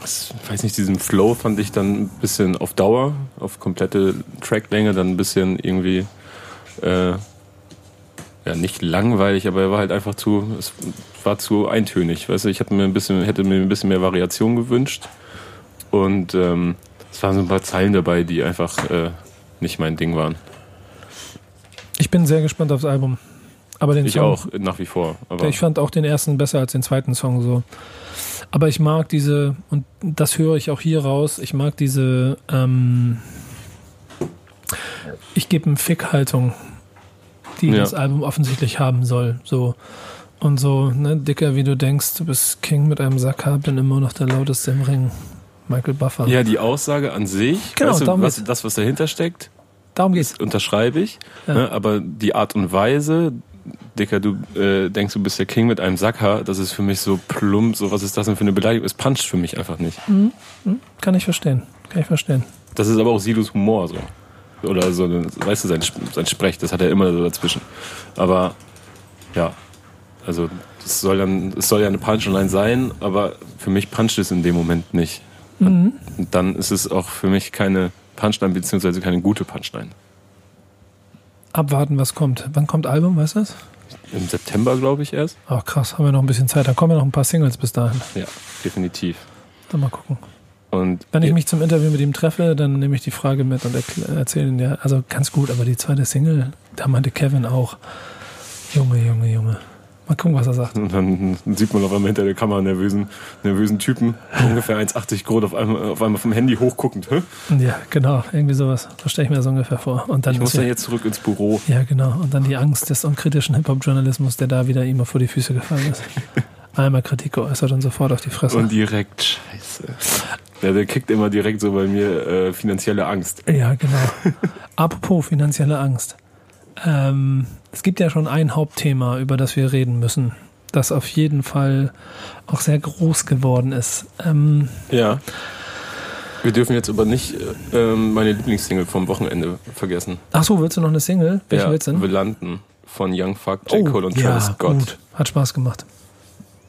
das, weiß nicht, diesen Flow fand ich dann ein bisschen auf Dauer, auf komplette Tracklänge, dann ein bisschen irgendwie äh, ja, nicht langweilig, aber er war halt einfach zu, es war zu eintönig. Weißt du, ich hätte mir ein bisschen, hätte mir ein bisschen mehr Variation gewünscht. Und ähm, es waren so ein paar Zeilen dabei, die einfach äh, nicht mein Ding waren. Ich bin sehr gespannt aufs Album. Aber den Ich Song, auch, nach wie vor. Ich fand auch den ersten besser als den zweiten Song so. Aber ich mag diese, und das höre ich auch hier raus, ich mag diese, ähm, ich gebe einen Fick-Haltung, die Ja. das Album offensichtlich haben soll. So. Und so, ne, dicker wie du denkst, du bist King mit einem Sack, bin immer noch der lauteste im Ring. Michael Buffer. ja, die Aussage an sich, Genau, weißt du, was, geht's. das, was dahinter steckt, Darum geht's. unterschreibe ich. Ja. Ne, aber die Art und Weise, Dicker, du äh, denkst, du bist der King mit einem Sackhaar, das ist für mich so plump, so was ist das denn für eine Beleidigung? Es puncht für mich einfach nicht. Kann ich verstehen. Kann ich verstehen. Das ist aber auch Silos Humor so. Oder so, weißt du, sein, sein Sprech, das hat er immer so dazwischen. Aber ja, also es soll dann, es soll ja eine Punchline sein, aber für mich puncht es in dem Moment nicht. Und dann ist es auch für mich keine Punchline, beziehungsweise keine gute Punchline. Abwarten, was kommt. Wann kommt Album, weißt du das? Im September, glaube ich, erst. Ach krass, haben wir noch ein bisschen Zeit. Da kommen ja noch ein paar Singles bis dahin. Ja, definitiv. Dann mal gucken. Und Wenn ich mich zum Interview mit ihm treffe, dann nehme ich die Frage mit und erzähle ihn ja, also ganz gut, aber die zweite Single, da meinte Kevin auch, Junge, Junge, Junge. Mal gucken, was er sagt. Und dann sieht man auf einmal hinter der Kamera einen nervösen, nervösen Typen, ungefähr 1,80 Grad, auf einmal, auf einmal vom Handy hochguckend. Hä? Ja, genau, irgendwie sowas. So stelle ich mir das ungefähr vor. Und dann Ich muss ja jetzt zurück ins Büro. ja, genau. Und dann die Angst des unkritischen Hip-Hop-Journalismus, der da wieder ihm vor die Füße gefallen ist. Einmal Kritik geäußert und sofort auf die Fresse. Und direkt, scheiße. Ja, der kickt immer direkt so bei mir äh, finanzielle Angst. Ja, genau. Apropos finanzielle Angst. Ähm, es gibt ja schon ein Hauptthema, über das wir reden müssen, das auf jeden Fall auch sehr groß geworden ist. Ähm, Ja. Wir dürfen jetzt aber nicht äh, ähm, meine Lieblingssingle vom Wochenende vergessen. ach so, willst du noch eine Single? Welche ja, willst du denn? Wir landen von Young Fuck, J. Cole und Travis Scott. Oh, gut. Hat Spaß gemacht.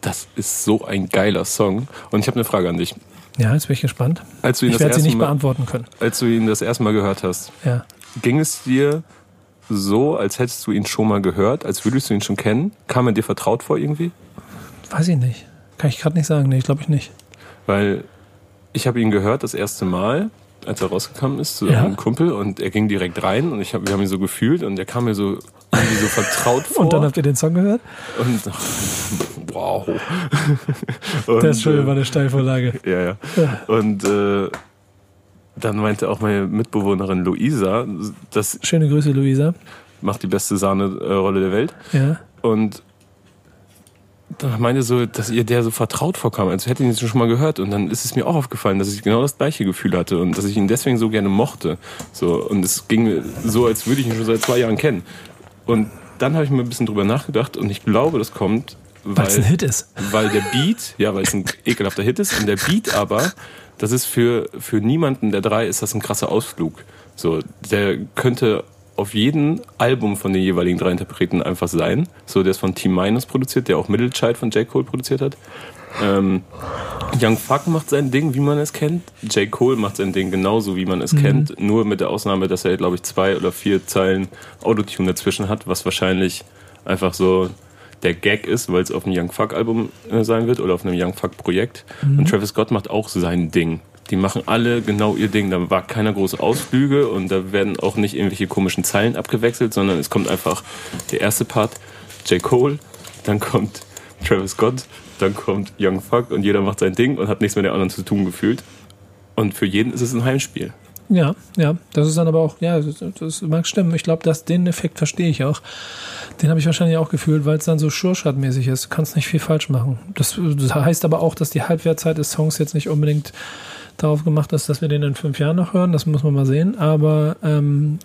Das ist so ein geiler Song. Und ich habe eine Frage an dich. Ja, jetzt bin ich gespannt. Als du ihn, Ich das werde sie nicht Mal, beantworten können. als du ihn das erste Mal gehört hast, Ja. ging es dir so, als hättest du ihn schon mal gehört, als würdest du ihn schon kennen? Kam er dir vertraut vor irgendwie? Weiß ich nicht. Kann ich gerade nicht sagen. Nee, ich glaube ich nicht. Weil ich habe ihn gehört das erste Mal als er rausgekommen ist, zu Ja. einem Kumpel und er ging direkt rein und ich hab, wir haben ihn so gefühlt und er kam mir so irgendwie so vertraut vor. Und dann habt ihr den Song gehört? Und wow. Das ist Und, schon äh, mal eine Steilvorlage. Ja, ja. Und äh, dann meinte auch meine Mitbewohnerin Luisa, das Schöne Grüße, Luisa. macht die beste Sahne-Rolle der Welt. Ja. Und da meinte so, dass ihr der so vertraut vorkam, als hätte ich ihn schon mal gehört. Und dann ist es mir auch aufgefallen, dass ich genau das gleiche Gefühl hatte und dass ich ihn deswegen so gerne mochte. So, und es ging so, als würde ich ihn schon seit zwei Jahren kennen. Und dann habe ich mir ein bisschen drüber nachgedacht und ich glaube, das kommt, Weil es ein Hit ist. weil der Beat, ja, weil es ein ekelhafter Hit ist, und der Beat aber, das ist für, für niemanden der drei ist das ein krasser Ausflug. So, der könnte auf jedem Album von den jeweiligen drei Interpreten einfach sein. So, der ist von Team Minus produziert, der auch Middle Child von J. Cole produziert hat. Ähm, Young Fuck macht sein Ding, wie man es kennt. J. Cole macht sein Ding genauso, wie man es kennt. Nur mit der Ausnahme, dass er, glaube ich, zwei oder vier Zeilen Autotune dazwischen hat, was wahrscheinlich einfach so der Gag ist, weil es auf einem Young Fuck Album äh, sein wird oder auf einem Young Fuck Projekt. Und Travis Scott macht auch sein Ding. Die machen alle genau ihr Ding. Da war keiner große Ausflüge und da werden auch nicht irgendwelche komischen Zeilen abgewechselt, sondern es kommt einfach der erste Part, J. Cole, dann kommt Travis Scott, dann kommt Young Fuck und jeder macht sein Ding und hat nichts mit der anderen zu tun gefühlt. Und für jeden ist es ein Heimspiel. Ja, ja. Das ist dann aber auch, ja, das, mag stimmen. Ich glaube, den Effekt verstehe ich auch. Den habe ich wahrscheinlich auch gefühlt, weil es dann so Schurschat-mäßig ist. Du kannst nicht viel falsch machen. Das, das heißt aber auch, dass die Halbwertzeit des Songs jetzt nicht unbedingt darauf gemacht ist, dass wir den in fünf Jahren noch hören. Das muss man mal sehen. Aber ähm,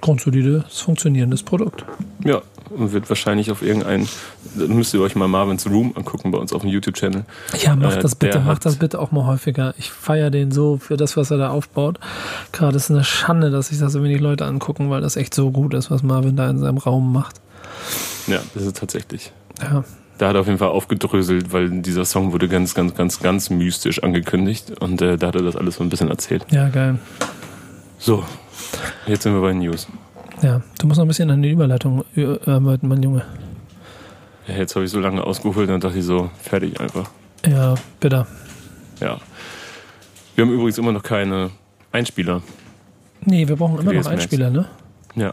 grundsolides, funktionierendes Produkt. Ja, und wird wahrscheinlich auf irgendeinen, da müsst ihr euch mal Marvin's Room angucken bei uns auf dem YouTube-Channel. Ja, mach Äh, das bitte, der mach hat- das bitte auch mal häufiger. Ich feiere den so für das, was er da aufbaut. Gerade ist eine Schande, dass sich das so wenig Leute angucken, weil das echt so gut ist, was Marvin da in seinem Raum macht. Ja, das ist tatsächlich. Ja, Da hat er auf jeden Fall aufgedröselt, weil dieser Song wurde ganz, ganz, ganz, ganz mystisch angekündigt und äh, da hat er das alles so ein bisschen erzählt. ja, geil. So, jetzt sind wir bei den News. Ja, du musst noch ein bisschen an die Überleitung ü- arbeiten, mein Junge. Ja, jetzt habe ich so lange ausgeholt, dann dachte ich so, fertig einfach. Ja, bitte. Ja. Wir haben übrigens immer noch keine Einspieler. Nee, wir brauchen immer noch. Einspieler, ne? Ja.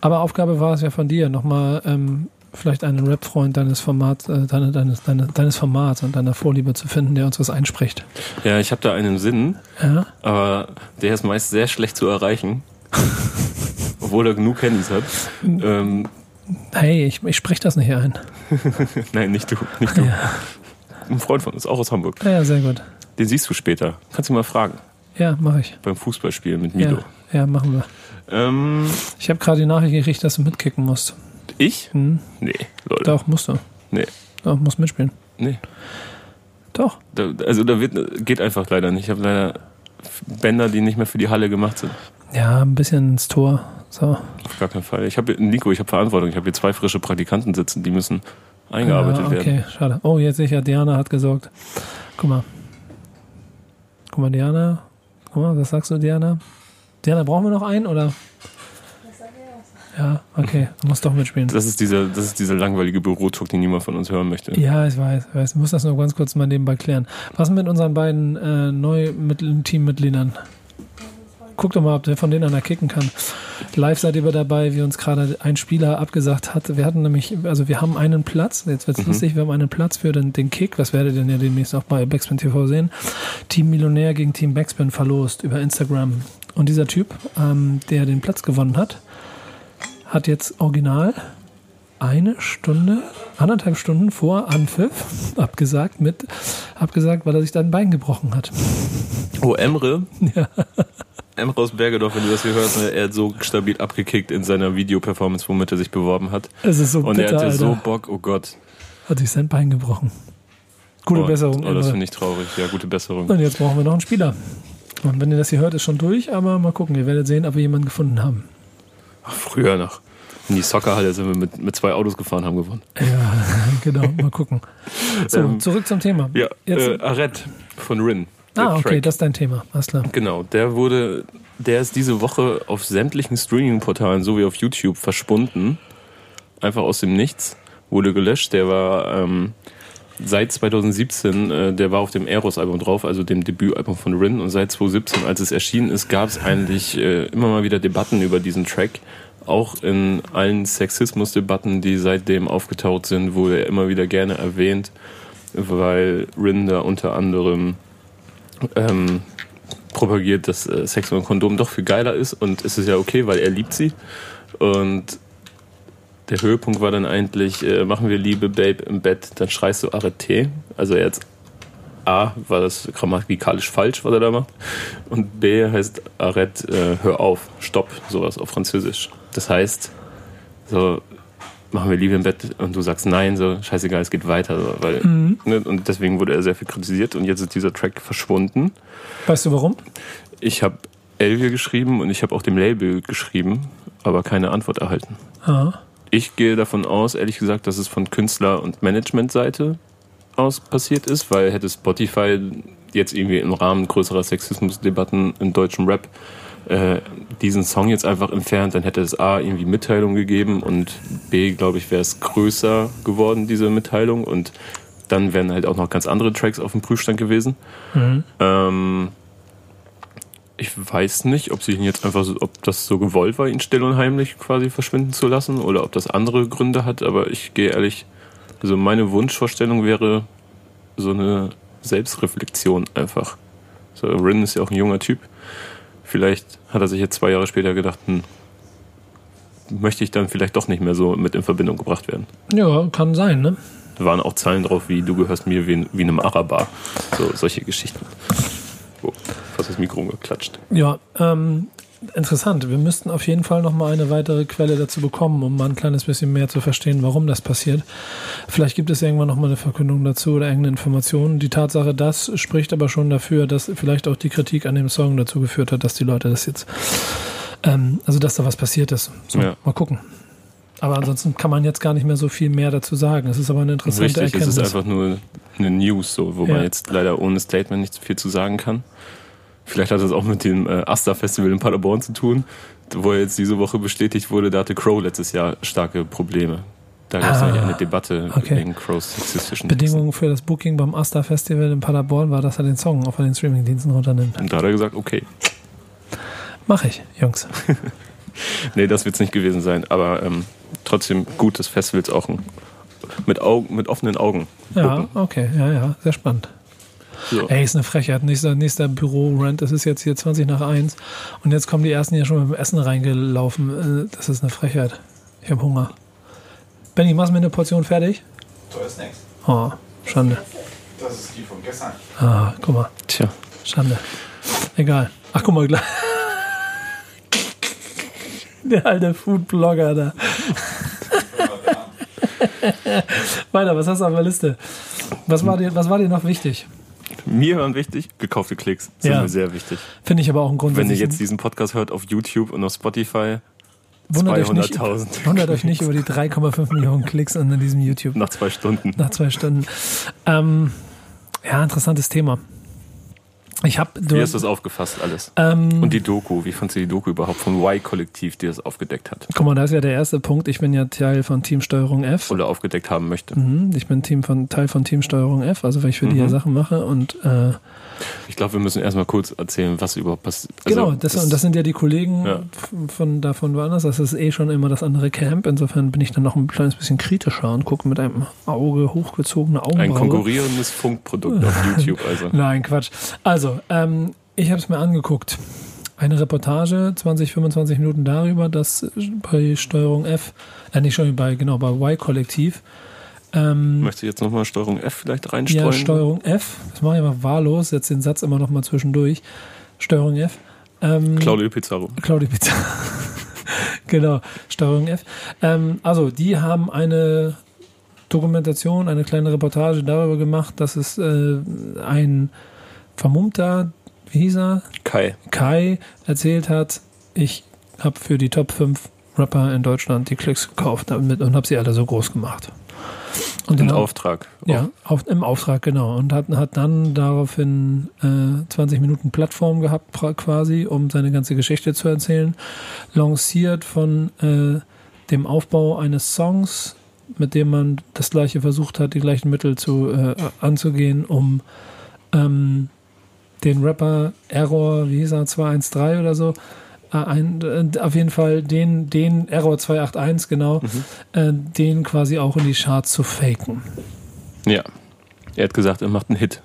Aber Aufgabe war es ja von dir, nochmal ähm, vielleicht einen Rap-Freund deines Formats, äh, deine, deines, deine, deines Formats und deiner Vorliebe zu finden, der uns was einspricht. Ja, ich habe da einen Sinn, Ja, aber der ist meist sehr schlecht zu erreichen. Obwohl er genug Handys hat. Ähm, hey, ich, ich spreche das nicht ein. nein, nicht du. Nicht du. Ja. Ein Freund von uns, auch aus Hamburg. ja, ja, sehr gut. Den siehst du später. Kannst du mal fragen. Ja, mache ich. Beim Fußballspielen mit Milo. Ja, ja, machen wir. Ähm, Ich habe gerade die Nachricht gekriegt, dass du mitkicken musst. Ich? Hm, Nee, Leute. doch, musst du. Nee, Doch, musst mitspielen. nee. Doch. Da, also da wird, geht einfach leider nicht. Ich habe leider Bänder, die nicht mehr für die Halle gemacht sind. Ja, ein bisschen ins Tor. So. Auf gar keinen Fall. Ich habe Nico, ich habe Verantwortung. Ich habe hier zwei frische Praktikanten sitzen, die müssen eingearbeitet ja, werden. okay, schade. Oh, jetzt sicher, Diana hat gesorgt. Guck mal. Guck mal, Diana. Guck mal, was sagst du, Diana? Diana, brauchen wir noch einen oder? Ja, okay, du musst doch mitspielen. Das ist dieser, das ist dieser langweilige Bürotalk, den niemand von uns hören möchte. Ja, ich weiß, ich weiß. Ich muss das nur ganz kurz mal nebenbei klären. Was mit unseren beiden äh, neu mit Teammitgliedern? Guck doch mal, ob der von denen einer kicken kann. Live seid ihr dabei, wie uns gerade ein Spieler abgesagt hat. Wir hatten nämlich, also wir haben einen Platz, jetzt wird's lustig, wir haben einen Platz für den, den Kick, das werdet ihr ja demnächst auch bei Backspin TV sehen. Team Millionär gegen Team Backspin verlost über Instagram. Und dieser Typ, ähm, der den Platz gewonnen hat, hat jetzt original eine Stunde, anderthalb Stunden vor Anpfiff abgesagt mit, abgesagt, weil er sich da ein Bein gebrochen hat. Oh, Emre. Ja. Emre aus Bergedorf, wenn du das hier hörst, ne, er hat so stabil abgekickt in seiner Videoperformance, womit er sich beworben hat. Es ist so Und bitter, er hatte Alter. so Bock, oh Gott. Hat sich sein Bein gebrochen. Gute oh, Besserung. Oh, das finde ich traurig. Ja, gute Besserung. Und jetzt brauchen wir noch einen Spieler. Und wenn ihr das hier hört, ist schon durch, aber mal gucken. Ihr werdet sehen, ob wir jemanden gefunden haben. Ach, früher noch. In die Soccerhalle sind wir mit, mit zwei Autos gefahren, haben gewonnen. Ja, genau. Mal gucken. So, Ähm, zurück zum Thema. Ja, Jetzt, äh, Arett von Rin. ah, okay, Track. das ist dein Thema. Alles klar. Genau, der wurde, der ist diese Woche auf sämtlichen Streaming-Portalen sowie auf YouTube verschwunden. Einfach aus dem Nichts. Wurde gelöscht. Der war ähm, seit 2017, äh, der war auf dem Eros-Album drauf, also dem Debütalbum von Rin. Und seit 2017, als es erschienen ist, gab es eigentlich äh, immer mal wieder Debatten über diesen Track. Auch in allen Sexismus-Debatten, die seitdem aufgetaucht sind, wurde er immer wieder gerne erwähnt, weil Rin da unter anderem ähm, propagiert, dass äh, Sex und Kondom doch viel geiler ist. Und es ist ja okay, weil er liebt sie. Und der Höhepunkt war dann eigentlich, äh, machen wir Liebe, Babe, im Bett, dann schreist du Arrêté. Also jetzt A, war das grammatikalisch falsch, was er da macht. Und B heißt Arrête, äh, hör auf, stopp, sowas auf Französisch. Das heißt, so, machen wir Liebe im Bett und du sagst nein, so, scheißegal, es geht weiter. So, weil, mhm. ne, und deswegen wurde er sehr viel kritisiert und jetzt ist dieser Track verschwunden. Weißt du warum? Ich habe Elvia geschrieben und ich habe auch dem Label geschrieben, aber keine Antwort erhalten. Ah. Ich gehe davon aus, ehrlich gesagt, dass es von Künstler- und Managementseite aus passiert ist, weil hätte Spotify jetzt irgendwie im Rahmen größerer Sexismusdebatten im deutschen Rap äh, diesen Song jetzt einfach entfernt, dann hätte es A irgendwie Mitteilung gegeben und B, glaube ich, wäre es größer geworden, diese Mitteilung. Und dann wären halt auch noch ganz andere Tracks auf dem Prüfstand gewesen. Mhm. Ähm, ich weiß nicht, ob sie ihn jetzt einfach so, ob das so gewollt war, ihn still und heimlich quasi verschwinden zu lassen oder ob das andere Gründe hat, aber ich gehe ehrlich, also meine Wunschvorstellung wäre so eine Selbstreflexion einfach. So, Rin ist ja auch ein junger Typ. Vielleicht hat er sich jetzt zwei Jahre später gedacht, hm, möchte ich dann vielleicht doch nicht mehr so mit in Verbindung gebracht werden. Ja, kann sein, ne? Da waren auch Zeilen drauf, wie du gehörst mir wie, wie einem Araber. So, solche Geschichten. Oh, fast das Mikro umgeklatscht. Ja, ähm, interessant. Wir müssten auf jeden Fall noch mal eine weitere Quelle dazu bekommen, um mal ein kleines bisschen mehr zu verstehen, warum das passiert. Vielleicht gibt es irgendwann noch mal eine Verkündung dazu oder irgendeine Information. Die Tatsache, das spricht aber schon dafür, dass vielleicht auch die Kritik an dem Song dazu geführt hat, dass die Leute das jetzt, ähm, also dass da was passiert ist. So, ja. mal gucken. Aber ansonsten kann man jetzt gar nicht mehr so viel mehr dazu sagen. Es ist aber eine interessante Richtig, Erkenntnis. Es ist einfach nur eine News, so, wo ja. man jetzt leider ohne Statement nicht so viel zu sagen kann. Vielleicht hat das auch mit dem äh, Asta Festival in Paderborn zu tun, wo jetzt diese Woche bestätigt wurde, da hatte Crow letztes Jahr starke Probleme. Da gab es ah, eine Debatte okay. wegen Crows sexistischen Bedingungen für das Booking beim Asta Festival in Paderborn war, dass er den Song auch von den Streamingdiensten runternimmt. Und da hat er gesagt, okay. Mach ich, Jungs. nee, das wird es nicht gewesen sein, aber ähm, trotzdem gut, dass Festivals auch mit, Augen, mit offenen Augen. Ja, okay, ja, ja, sehr spannend. So. Ey, ist eine Frechheit. Nächster, nächster Büro-Rent, das ist jetzt hier 20 nach 1. Und jetzt kommen die ersten hier schon mit dem Essen reingelaufen. Äh, das ist eine Frechheit. Ich habe Hunger. Benny, machst du mir eine Portion fertig? So ist nichts. Oh, Schande. Das ist die von gestern. Ah, guck mal. Tja. Schande. Egal. Ach, guck mal, gleich. Der alte Food-Blogger da. Weiter, was hast du auf der Liste? Was war dir, was war dir noch wichtig? Mir waren wichtig, gekaufte Klicks sind ja. mir sehr wichtig. Finde ich aber auch ein Grund. Wenn ihr jetzt diesen Podcast hört auf YouTube und auf Spotify, 200.000. Wundert euch nicht über die 3,5 Millionen Klicks an diesem YouTube. Nach zwei Stunden. Nach zwei Stunden. Ähm, ja, interessantes Thema. Ich hab, du, wie hast du das aufgefasst alles? Ähm, Und die Doku, wie fandst du die Doku überhaupt von Y-Kollektiv, die das aufgedeckt hat? Guck mal, das ist ja der erste Punkt. Ich bin ja Teil von Teamsteuerung F. Oder aufgedeckt haben möchte. Mhm, ich bin Team von, Teil von Teamsteuerung F, also weil ich für mhm. die ja Sachen mache und äh, ich glaube, wir müssen erstmal kurz erzählen, was überhaupt passiert. Also genau, das, das, das sind ja die Kollegen ja. von davon woanders. Das ist eh schon immer das andere Camp. Insofern bin ich dann noch ein kleines bisschen kritischer und gucke mit einem Auge hochgezogene Augenbraue. Ein konkurrierendes Funkprodukt auf YouTube also. Nein, Quatsch. Also, ähm, ich habe es mir angeguckt. Eine Reportage, 20, 25 Minuten darüber, dass bei Steuerung F, äh nicht schon bei, genau, bei Y-Kollektiv, ähm, Möchtest du jetzt nochmal Steuerung F vielleicht reinstreuen? Ja, Steuerung F. Das mache ich aber wahllos. Setz den Satz immer nochmal zwischendurch. Steuerung F. Ähm, Claudio Pizarro. Claudio Pizarro. genau, Steuerung F. Ähm, also, die haben eine Dokumentation, eine kleine Reportage darüber gemacht, dass es äh, ein vermummter, wie hieß er? Kai. Kai erzählt hat, ich habe für die Top 5 Rapper in Deutschland die Klicks gekauft damit und habe sie alle so groß gemacht. Und Im Auftrag. Ja, auf, im Auftrag, genau. Und hat, hat dann daraufhin äh, 20 Minuten Plattform gehabt, quasi, um seine ganze Geschichte zu erzählen. Lanciert von äh, dem Aufbau eines Songs, mit dem man das gleiche versucht hat, die gleichen Mittel zu äh, anzugehen, um ähm, den Rapper Error, wie hieß er, 213 oder so, äh, ein, äh, auf jeden Fall den, den Error 281, genau, äh, den quasi auch in die Charts zu faken. Ja. Er hat gesagt, er macht einen Hit.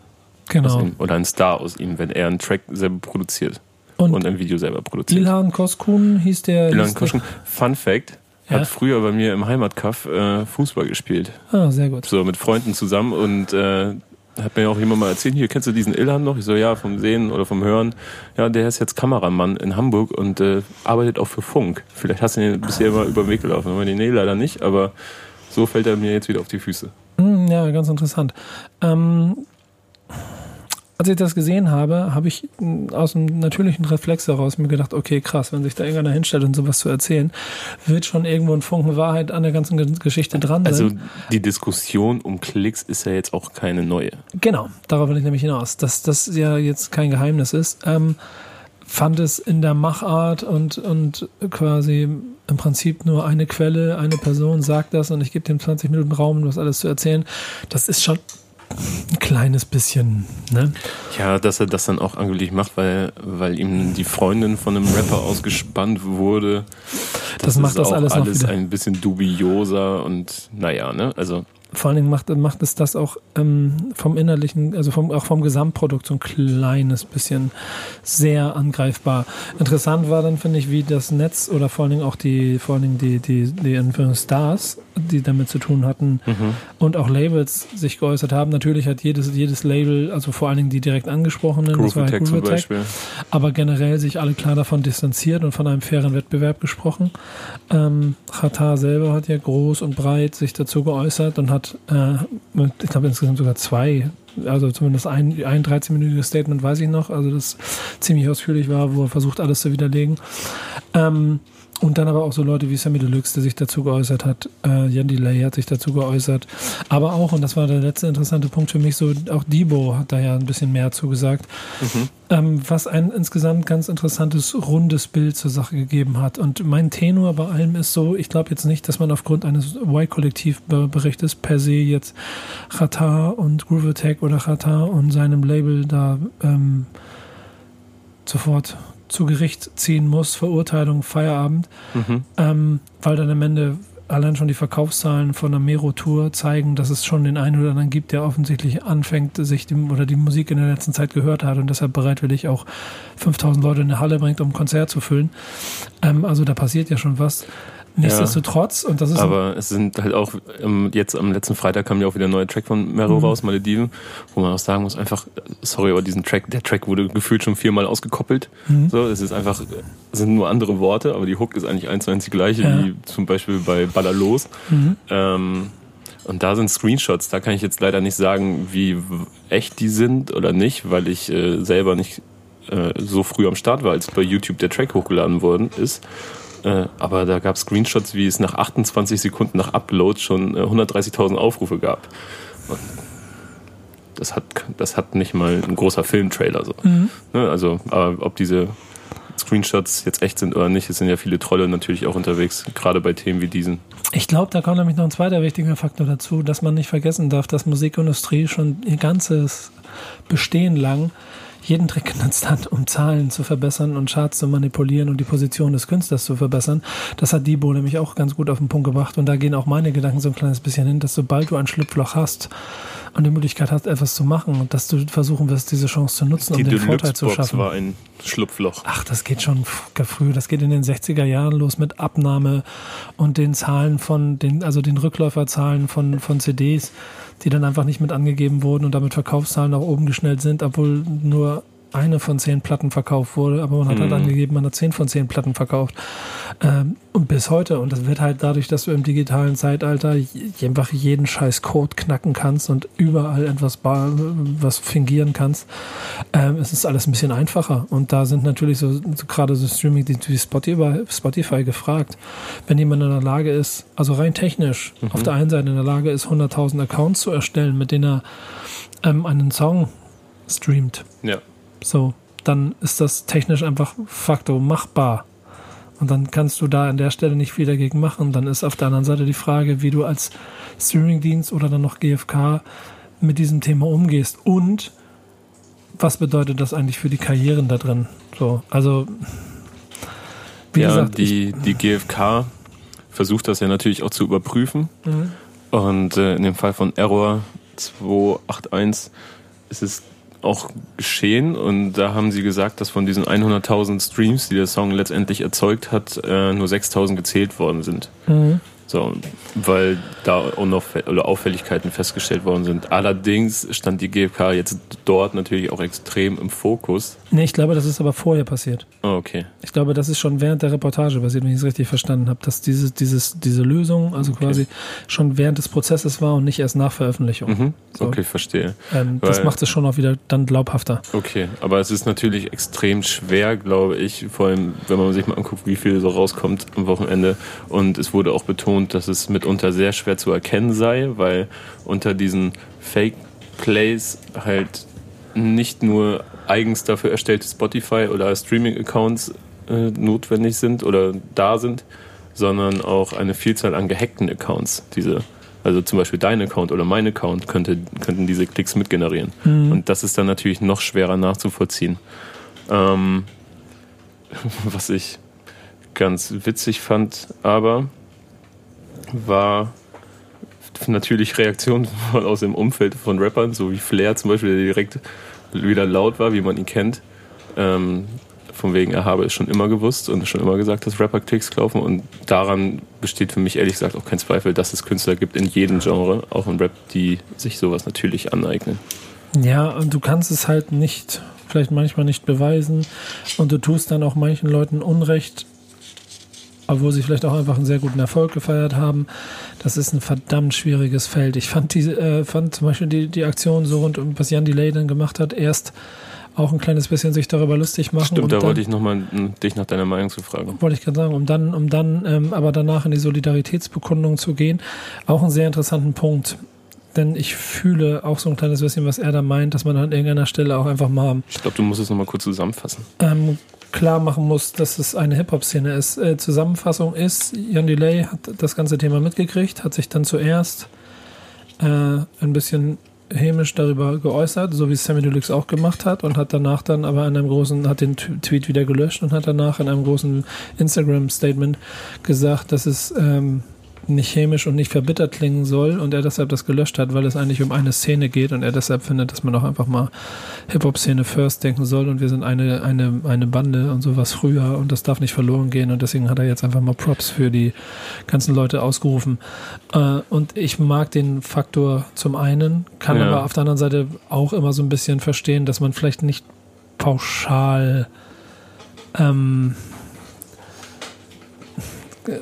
Genau. ihm, oder einen Star aus ihm, wenn er einen Track selber produziert Und, und, ein Video selber produziert. Ilhan Koskun hieß der. Der- Koschken, Fun Fact, Ja? hat früher bei mir im Heimatkaff äh, Fußball gespielt. Ah, sehr gut. So mit Freunden zusammen und äh, hat mir auch jemand mal erzählt, hier, kennst du diesen Ilhan noch? Ich so, ja, vom Sehen oder vom Hören. Ja, der ist jetzt Kameramann in Hamburg und äh, arbeitet auch für Funk. Vielleicht hast du ihn bisher mal über den Weg gelaufen. Aber nee, leider nicht, aber so fällt er mir jetzt wieder auf die Füße. Hm, Ja, ganz interessant. Ähm, als ich das gesehen habe, habe ich mh, aus einem natürlichen Reflex heraus mir gedacht, okay, krass, wenn sich da irgendeiner hinstellt und sowas zu erzählen, wird schon irgendwo ein Funken Wahrheit an der ganzen Ge- Geschichte dran sein. Also die Diskussion um Klicks ist ja jetzt auch keine neue. Genau, darauf will ich nämlich hinaus, dass das ja jetzt kein Geheimnis ist. Ähm, fand es in der Machart und, und quasi im Prinzip nur eine Quelle, eine Person sagt das und ich gebe dem 20 Minuten Raum, um das alles zu erzählen. Das ist schon ein kleines bisschen, ne? Ja, dass er das dann auch angeblich macht, weil, weil ihm die Freundin von einem Rapper ausgespannt wurde. Das macht das auch alles alles ein bisschen dubioser und naja, ne? Also Vor allen Dingen macht, macht es das auch ähm, vom innerlichen, also vom, auch vom Gesamtprodukt so ein kleines bisschen sehr angreifbar. Interessant war dann, finde ich, wie das Netz oder vor allen Dingen auch die, vor allen Dingen die, die, die Anführungszeichen Stars, die damit zu tun hatten und auch Labels sich geäußert haben. Natürlich hat jedes, jedes Label, also vor allen Dingen die direkt angesprochenen, das war halt Groove Attack, aber generell sich alle klar davon distanziert und von einem fairen Wettbewerb gesprochen. Ähm, Qatar selber hat ja groß und breit sich dazu geäußert und hat, äh, ich glaube insgesamt sogar zwei, also zumindest ein, ein 13-minütiges Statement weiß ich noch, also das ziemlich ausführlich war, wo er versucht, alles zu widerlegen. Ähm, und dann aber auch so Leute wie Sammy Deluxe, der sich dazu geäußert hat. Äh, Jan Delay hat sich dazu geäußert. Aber auch, und das war der letzte interessante Punkt für mich, so auch Debo hat da ja ein bisschen mehr zugesagt. Ähm, was ein insgesamt ganz interessantes, rundes Bild zur Sache gegeben hat. Und mein Tenor bei allem ist so, ich glaube jetzt nicht, dass man aufgrund eines Y-Kollektiv-Berichtes per se jetzt Qatar und Groove Attack oder Qatar und seinem Label da ähm, sofort zu Gericht ziehen muss, Verurteilung, Feierabend, Mhm. ähm, weil dann am Ende allein schon die Verkaufszahlen von der Mero-Tour zeigen, dass es schon den einen oder anderen gibt, der offensichtlich anfängt, sich die, oder die Musik in der letzten Zeit gehört hat und deshalb bereitwillig auch 5000 Leute in eine Halle bringt, um ein Konzert zu füllen. Ähm, also da passiert ja schon was. Nichtsdestotrotz, und das ist Aber es sind halt auch, ähm, jetzt am letzten Freitag kam ja auch wieder ein neuer Track von Mero Mhm. raus, Malediven, wo man auch sagen muss, einfach, sorry, aber diesen Track, der Track wurde gefühlt schon viermal ausgekoppelt. Mhm. So, es ist einfach, es sind nur andere Worte, aber die Hook ist eigentlich eins zu eins die gleiche, Ja. wie zum Beispiel bei Baller los. Mhm. Ähm, und da sind Screenshots, da kann ich jetzt leider nicht sagen, wie echt die sind oder nicht, weil ich äh, selber nicht äh, so früh am Start war, als bei YouTube der Track hochgeladen worden ist. Äh, aber da gab es Screenshots, wie es nach 28 Sekunden nach Upload schon äh, 130.000 Aufrufe gab. Und das hat, das hat nicht mal ein großer Filmtrailer so. Mhm. Ne, also, aber ob diese Screenshots jetzt echt sind oder nicht, es sind ja viele Trolle natürlich auch unterwegs, gerade bei Themen wie diesen. Ich glaube, da kommt nämlich noch ein zweiter wichtiger Faktor dazu, dass man nicht vergessen darf, dass Musikindustrie schon ihr ganzes Bestehen lang jeden Trick genutzt hat, um Zahlen zu verbessern und Charts zu manipulieren und die Position des Künstlers zu verbessern. Das hat Debo nämlich auch ganz gut auf den Punkt gebracht und da gehen auch meine Gedanken so ein kleines bisschen hin, dass sobald du ein Schlupfloch hast und die Möglichkeit hast, etwas zu machen und dass du versuchen wirst, diese Chance zu nutzen, um Die den Vorteil zu schaffen. war ein Schlupfloch. Ach, das geht schon früh. Das geht in den 60er Jahren los mit Abnahme und den Zahlen von den, also den Rückläuferzahlen von, von CDs, die dann einfach nicht mit angegeben wurden und damit Verkaufszahlen nach oben geschnellt sind, obwohl nur eine von zehn Platten verkauft wurde, aber man hat halt Mhm. angegeben, man hat zehn von zehn Platten verkauft. Ähm, und bis heute. Und das wird halt dadurch, dass du im digitalen Zeitalter einfach jeden scheiß Code knacken kannst und überall etwas bar, was fingieren kannst, ähm, es ist alles ein bisschen einfacher. Und da sind natürlich so, so gerade so Streaming wie Spotify, Spotify gefragt. Wenn jemand in der Lage ist, also rein technisch, auf der einen Seite in der Lage ist, 100.000 Accounts zu erstellen, mit denen er ähm, einen Song streamt, Ja. So, dann ist das technisch einfach facto machbar. Und dann kannst du da an der Stelle nicht viel dagegen machen. Dann ist auf der anderen Seite die Frage, wie du als Streamingdienst oder dann noch GFK mit diesem Thema umgehst. Und was bedeutet das eigentlich für die Karrieren da drin? So, also wie ja, gesagt, die, die GfK versucht das ja natürlich auch zu überprüfen. Mhm. Und äh, in dem Fall von Error 281 ist es auch geschehen und da haben sie gesagt, dass von diesen 100.000 Streams, die der Song letztendlich erzeugt hat, äh, nur 6.000 gezählt worden sind. Mhm. So, weil da oder Auffälligkeiten festgestellt worden sind. Allerdings stand die GfK jetzt dort natürlich auch extrem im Fokus. Nee, ich glaube, das ist aber vorher passiert. Oh, okay. Ich glaube, das ist schon während der Reportage passiert, wenn ich es richtig verstanden habe, dass diese, dieses, diese Lösung also okay. quasi schon während des Prozesses war und nicht erst nach Veröffentlichung. Mhm. So. Okay, verstehe. Ähm, das macht es schon auch wieder dann glaubhafter. Okay, aber es ist natürlich extrem schwer, glaube ich, vor allem, wenn man sich mal anguckt, wie viel so rauskommt am Wochenende. Und es wurde auch betont, betont, dass es mitunter sehr schwer zu erkennen sei, weil unter diesen Fake Plays halt nicht nur eigens dafür erstellte Spotify oder Streaming-Accounts äh, notwendig sind oder da sind, sondern auch eine Vielzahl an gehackten Accounts. Diese, also zum Beispiel dein Account oder mein Account könnte, könnten diese Klicks mitgenerieren. Mhm. Und das ist dann natürlich noch schwerer nachzuvollziehen. Ähm, was ich ganz witzig fand, aber war natürlich Reaktionen aus dem Umfeld von Rappern, so wie Flair zum Beispiel, der direkt wieder laut war, wie man ihn kennt. Ähm, von wegen, er habe es schon immer gewusst und schon immer gesagt, dass Rapper Klicks kaufen. Und daran besteht für mich ehrlich gesagt auch kein Zweifel, dass es Künstler gibt in jedem Genre, auch im Rap, die sich sowas natürlich aneignen. Ja, und du kannst es halt nicht, vielleicht manchmal nicht beweisen. Und du tust dann auch manchen Leuten Unrecht, obwohl sie vielleicht auch einfach einen sehr guten Erfolg gefeiert haben. Das ist ein verdammt schwieriges Feld. Ich fand, die, äh, fand zum Beispiel die, die Aktion so rund um, was Jan Delay dann gemacht hat, erst auch ein kleines bisschen sich darüber lustig machen. Stimmt, da dann, wollte ich nochmal dich nach deiner Meinung zu fragen. Wollte ich gerade sagen, um dann, um dann ähm, aber danach in die Solidaritätsbekundung zu gehen. Auch einen sehr interessanten Punkt. Denn ich fühle auch so ein kleines bisschen, was er da meint, dass man an irgendeiner Stelle auch einfach mal. Ich glaube, du musst es nochmal kurz zusammenfassen. Ähm, klar machen muss, dass es eine Hip-Hop-Szene ist. Äh, Zusammenfassung ist, Jan Delay hat das ganze Thema mitgekriegt, hat sich dann zuerst äh, ein bisschen hämisch darüber geäußert, so wie Sammy Deluxe auch gemacht hat und hat danach dann aber in einem großen, hat den Tweet wieder gelöscht und hat danach in einem großen Instagram-Statement gesagt, dass es ähm, nicht chemisch und nicht verbittert klingen soll und er deshalb das gelöscht hat, weil es eigentlich um eine Szene geht und er deshalb findet, dass man auch einfach mal Hip-Hop-Szene first denken soll und wir sind eine, eine, eine Bande und sowas früher und das darf nicht verloren gehen und deswegen hat er jetzt einfach mal Props für die ganzen Leute ausgerufen. Äh, und ich mag den Faktor zum einen, kann ja. aber auf der anderen Seite auch immer so ein bisschen verstehen, dass man vielleicht nicht pauschal ähm,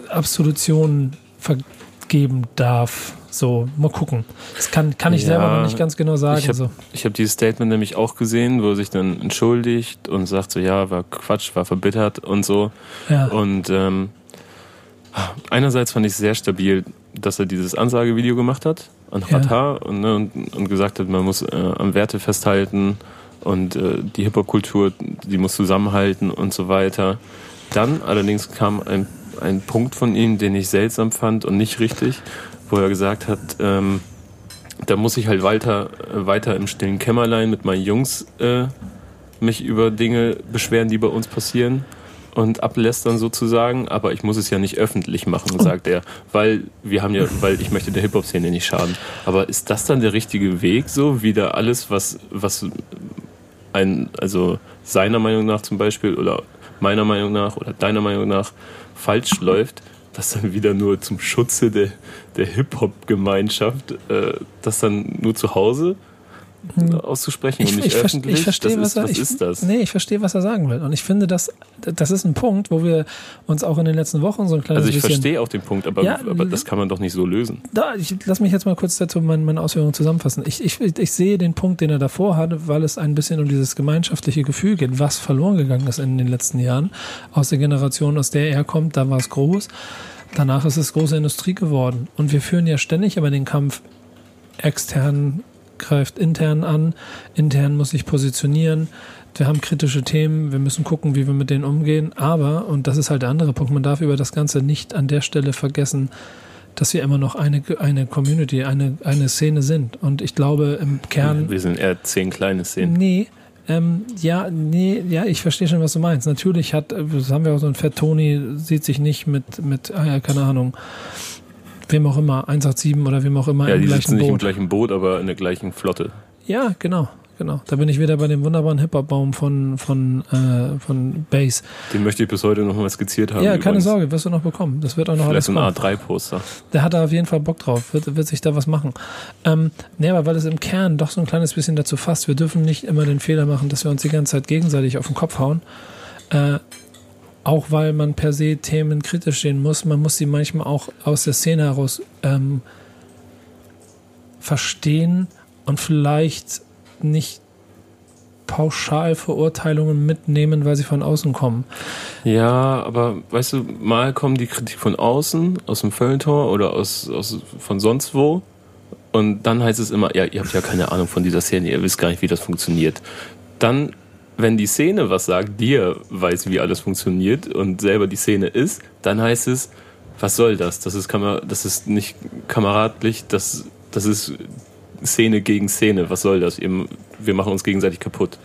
Absolutionen vergeben darf. So, mal gucken. Das kann, kann ich ja, selber noch nicht ganz genau sagen. Ich habe so. hab dieses Statement nämlich auch gesehen, wo er sich dann entschuldigt und sagt so, ja, war Quatsch, war verbittert und so. Ja. Und ähm, einerseits fand ich sehr stabil, dass er dieses Ansagevideo gemacht hat an Rata ja. und, ne, und, und, gesagt hat, man muss äh, am Werte festhalten und äh, die Hip-Hop-Kultur, die muss zusammenhalten und so weiter. Dann allerdings kam ein ein Punkt von ihm, den ich seltsam fand und nicht richtig, wo er gesagt hat, ähm, da muss ich halt weiter, äh, weiter im stillen Kämmerlein mit meinen Jungs äh, mich über Dinge beschweren, die bei uns passieren und ablästern sozusagen, aber ich muss es ja nicht öffentlich machen, sagt er, weil wir haben ja, weil ich möchte der Hip-Hop-Szene nicht schaden. Aber ist das dann der richtige Weg, so wieder alles, was, was ein, also seiner Meinung nach zum Beispiel oder meiner Meinung nach oder deiner Meinung nach falsch läuft, das dann wieder nur zum Schutze der, der Hip-Hop-Gemeinschaft, äh, das dann nur zu Hause. Auszusprechen ich, und nicht ich, öffentlich. Ich verstehe, was, ist, er, was ich, ist das? Nee, ich verstehe, was er sagen will. Und ich finde, das, das ist ein Punkt, wo wir uns auch in den letzten Wochen so ein kleines Also ich bisschen, verstehe auch den Punkt, aber, ja, aber das kann man doch nicht so lösen. Da, ich, lass mich jetzt mal kurz dazu meine, meine Ausführungen zusammenfassen. Ich, ich, ich sehe den Punkt, den er davor hatte, weil es ein bisschen um dieses gemeinschaftliche Gefühl geht, was verloren gegangen ist in den letzten Jahren. Aus der Generation, aus der er kommt, da war es groß. Danach ist es große Industrie geworden. Und wir führen ja ständig aber den Kampf extern greift intern an, intern muss sich positionieren. Wir haben kritische Themen, wir müssen gucken, wie wir mit denen umgehen. Aber, und das ist halt der andere Punkt, man darf über das Ganze nicht an der Stelle vergessen, dass wir immer noch eine, eine Community, eine, eine Szene sind. Und ich glaube, im Kern. Wir sind eher zehn kleine Szenen. Nee, ähm, ja, nee, ja, ich verstehe schon, was du meinst. Natürlich hat, das haben wir auch so ein Fett Tony, sieht sich nicht mit, mit, ah ja, keine Ahnung, wem auch immer, 187 oder wem auch immer Ja, im die gleichen sitzen nicht im Boot. gleichen Boot, aber in der gleichen Flotte. Ja, genau, genau. Da bin ich wieder bei dem wunderbaren Hip-Hop-Baum von, von, äh, von Bass. Den möchte ich bis heute noch mal skizziert haben. ja, keine übrigens. Sorge, wirst du noch bekommen. Das wird auch noch Vielleicht alles ein kommen. A3-Poster. Der hat da auf jeden Fall Bock drauf, wird, wird sich da was machen. Ähm, nee, aber weil es im Kern doch so ein kleines bisschen dazu fasst, wir dürfen nicht immer den Fehler machen, dass wir uns die ganze Zeit gegenseitig auf den Kopf hauen. Äh, auch weil man per se Themen kritisch sehen muss, man muss sie manchmal auch aus der Szene heraus ähm, verstehen und vielleicht nicht pauschal Verurteilungen mitnehmen, weil sie von außen kommen. Ja, aber weißt du, mal kommen die Kritik von außen, aus dem Feuilleton oder aus, aus von sonst wo. Und dann heißt es immer, ja, ihr habt ja keine Ahnung von dieser Szene, ihr wisst gar nicht, wie das funktioniert. Dann, wenn die Szene was sagt, dir weiß, wie alles funktioniert und selber die Szene ist, dann heißt es, was soll das? Das ist, Kamer das ist nicht kameradlich, das, das ist Szene gegen Szene. Was soll das? Wir machen uns gegenseitig kaputt.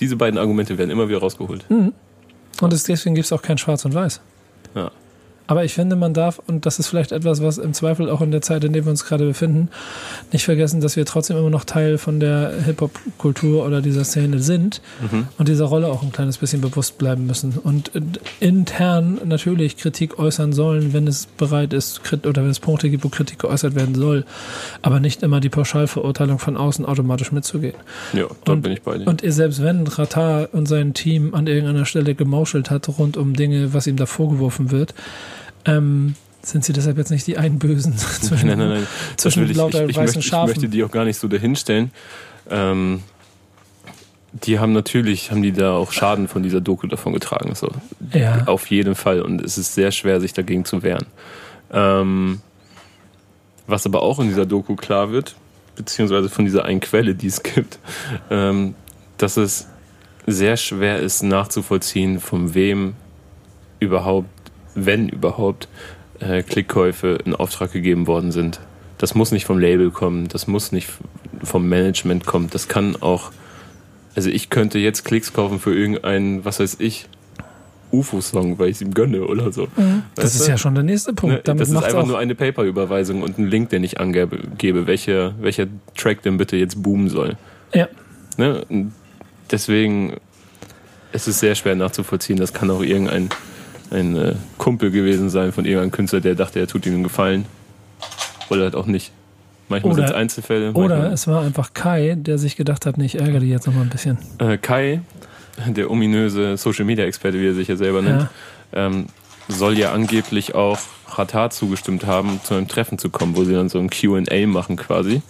Diese beiden Argumente werden immer wieder rausgeholt. Und es, deswegen gibt es auch kein Schwarz und Weiß. Ja. Aber ich finde, man darf, und das ist vielleicht etwas, was im Zweifel auch in der Zeit, in der wir uns gerade befinden, nicht vergessen, dass wir trotzdem immer noch Teil von der Hip-Hop-Kultur oder dieser Szene sind Mhm. und dieser Rolle auch ein kleines bisschen bewusst bleiben müssen. Und äh, intern natürlich Kritik äußern sollen, wenn es bereit ist, oder wenn es Punkte gibt, wo Kritik geäußert werden soll, aber nicht immer die Pauschalverurteilung von außen automatisch mitzugehen. Ja, da Und- bin ich bei dir. Und selbst wenn Ratar und sein Team an irgendeiner Stelle gemauschelt hat rund um Dinge, was ihm da vorgeworfen wird, ähm, sind sie deshalb jetzt nicht die einen Bösen zwischen, nein, nein, nein. Zwischen ich, lauter ich, ich, weißen möchte, ich Schafen. möchte die auch gar nicht so dahinstellen. Ähm, die haben natürlich, haben die da auch Schaden von dieser Doku davon getragen. So. Ja. Auf jeden Fall. Und es ist sehr schwer, sich dagegen zu wehren. Ähm, was aber auch in dieser Doku klar wird, beziehungsweise von dieser einen Quelle, die es gibt, ähm, dass es sehr schwer ist nachzuvollziehen, von wem überhaupt, wenn überhaupt, äh, Klickkäufe in Auftrag gegeben worden sind. Das muss nicht vom Label kommen, das muss nicht vom Management kommen, das kann auch, also ich könnte jetzt Klicks kaufen für irgendeinen, was weiß ich, UFO-Song, weil ich es ihm gönne oder so. das Weißt ist du? ja schon der nächste Punkt. Ne, Damit das ist einfach auch, nur eine PayPal-Überweisung und ein Link, den ich angebe, gebe, welcher, welcher Track denn bitte jetzt boomen soll. ja, Ne? Deswegen es ist sehr schwer nachzuvollziehen. Das kann auch irgendein ein, äh, Kumpel gewesen sein von irgendeinem Künstler, der dachte, er tut ihm einen Gefallen. Oder halt auch nicht. Manchmal sind es Einzelfälle. oder es war einfach Kai, der sich gedacht hat, nee, ich ärgere die jetzt noch mal ein bisschen. äh, Kai, der ominöse Social-Media-Experte, wie er sich ja selber nennt, Ja. ähm, soll ja angeblich auch Hatar zugestimmt haben, zu einem Treffen zu kommen, wo sie dann so ein Q&A machen quasi.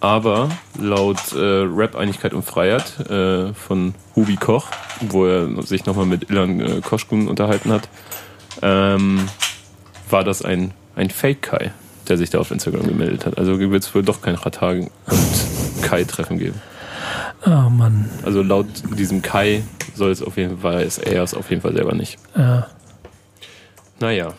Aber laut äh, Rap-Einigkeit und Freiheit äh, von Hubi Koch, wo er sich nochmal mit Ilan äh, Koschkun unterhalten hat, ähm, war das ein, ein Fake-Kai, der sich da auf Instagram gemeldet hat. Also wird es wohl doch kein Hatar und Kai-Treffen geben. Oh Mann. Also laut diesem Kai soll es auf jeden Fall, ist er es auf jeden Fall selber nicht. Ja. Naja,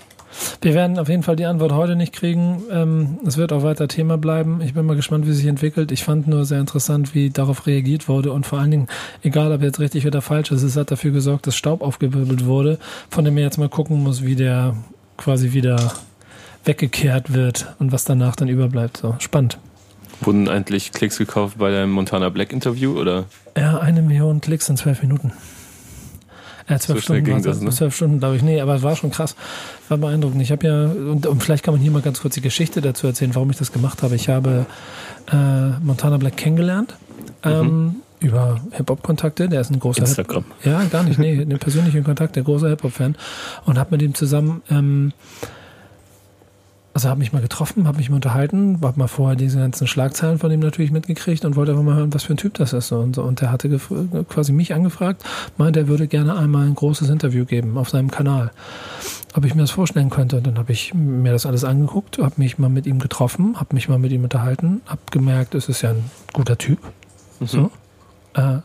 Wir werden auf jeden Fall die Antwort heute nicht kriegen. Ähm, es wird auch weiter Thema bleiben. Ich bin mal gespannt, wie sich entwickelt. Ich fand nur sehr interessant, wie darauf reagiert wurde und vor allen Dingen, egal ob jetzt richtig oder falsch ist, es hat dafür gesorgt, dass Staub aufgewirbelt wurde, von dem man jetzt mal gucken muss, wie der quasi wieder weggekehrt wird und was danach dann überbleibt. So spannend. wurden eigentlich Klicks gekauft bei deinem Montana Black Interview oder? Ja, eine Million Klicks in zwölf Minuten. Ja, zwölf So Stunden, das, ne? zwölf Stunden, glaube ich. Nee, aber es war schon krass. War beeindruckend. Ich habe ja, und, und vielleicht kann man hier mal ganz kurz die Geschichte dazu erzählen, warum ich das gemacht habe. Ich habe äh, Montana Black kennengelernt. Ähm, über Hip-Hop-Kontakte, der ist ein großer Hip Instagram. ja, gar nicht, nee, einen persönlichen Kontakt, der großer Hip-Hop-Fan und habe mit ihm zusammen, ähm, also habe mich mal getroffen, habe mich mal unterhalten, habe mal vorher diese ganzen Schlagzeilen von ihm natürlich mitgekriegt und wollte einfach mal hören, was für ein Typ das ist und so. Und der hatte quasi mich angefragt, meinte, er würde gerne einmal ein großes Interview geben auf seinem Kanal. ob ich mir das vorstellen könnte. Und dann habe ich mir das alles angeguckt, habe mich mal mit ihm getroffen, habe mich mal mit ihm unterhalten, habe gemerkt, es ist ja ein guter Typ. Mhm. So. Äh,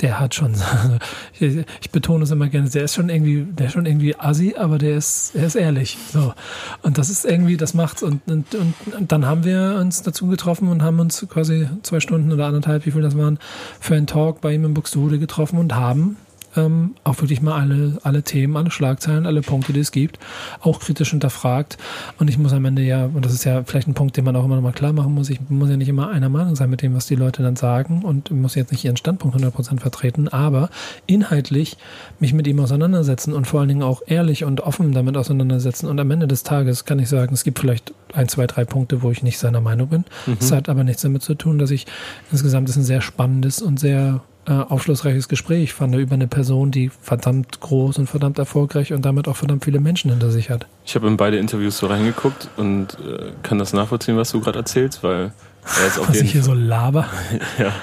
der hat schon, ich, betone es immer gerne, der ist schon irgendwie, der ist schon irgendwie assi, aber der ist, er ist ehrlich. So. Und das ist irgendwie, das macht's. Und, und, und, und dann haben wir uns dazu getroffen und haben uns quasi zwei Stunden oder anderthalb, wie viel das waren, für einen Talk bei ihm in Buxtehude getroffen und haben ähm, auch wirklich mal alle, alle Themen, alle Schlagzeilen, alle Punkte, die es gibt, auch kritisch hinterfragt. Und ich muss am Ende ja, und das ist ja vielleicht ein Punkt, den man auch immer noch mal klar machen muss, ich muss ja nicht immer einer Meinung sein mit dem, was die Leute dann sagen und muss jetzt nicht ihren Standpunkt 100% vertreten, aber inhaltlich mich mit ihm auseinandersetzen und vor allen Dingen auch ehrlich und offen damit auseinandersetzen. Und am Ende des Tages kann ich sagen, es gibt vielleicht ein, zwei, drei Punkte, wo ich nicht seiner Meinung bin. Es hat aber nichts damit zu tun, dass ich insgesamt es ein sehr spannendes und sehr äh, aufschlussreiches Gespräch fand über eine Person, die verdammt groß und verdammt erfolgreich und damit auch verdammt viele Menschen hinter sich hat. Ich habe in beide Interviews so reingeguckt und äh, kann das nachvollziehen, was du gerade erzählst, weil er ist auf Was ich jeden hier so laber. ja,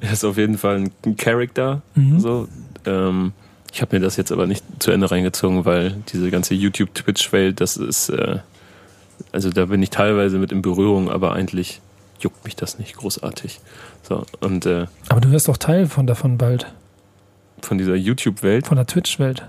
er ist auf jeden Fall ein, ein Charakter. Mhm. So. Ähm, ich habe mir das jetzt aber nicht zu Ende reingezogen, weil diese ganze YouTube-Twitch-Welt, das ist, äh, also da bin ich teilweise mit in Berührung, aber eigentlich juckt mich das nicht großartig. So, und äh, Aber du wirst doch Teil von davon bald, von dieser YouTube-Welt, von der Twitch-Welt.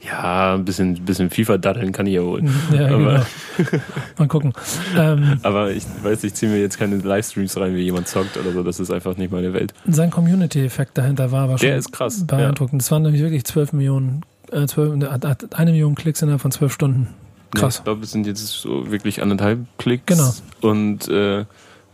ja, ein bisschen, bisschen FIFA daddeln kann ich ja wohl. Ja, Aber- genau. Mal gucken. Ähm, Aber ich weiß, ich ziehe mir jetzt keine Livestreams rein, wie jemand zockt oder so. Das ist einfach nicht meine Welt. sein Community-Effekt dahinter war Der ist krass. beeindruckend. Es waren nämlich wirklich 12 Millionen, äh, 12, hat- hat eine Million Klicks innerhalb von 12 Stunden. Ja, Krass. ich glaube, es sind jetzt so wirklich anderthalb Klicks. Genau. Und äh,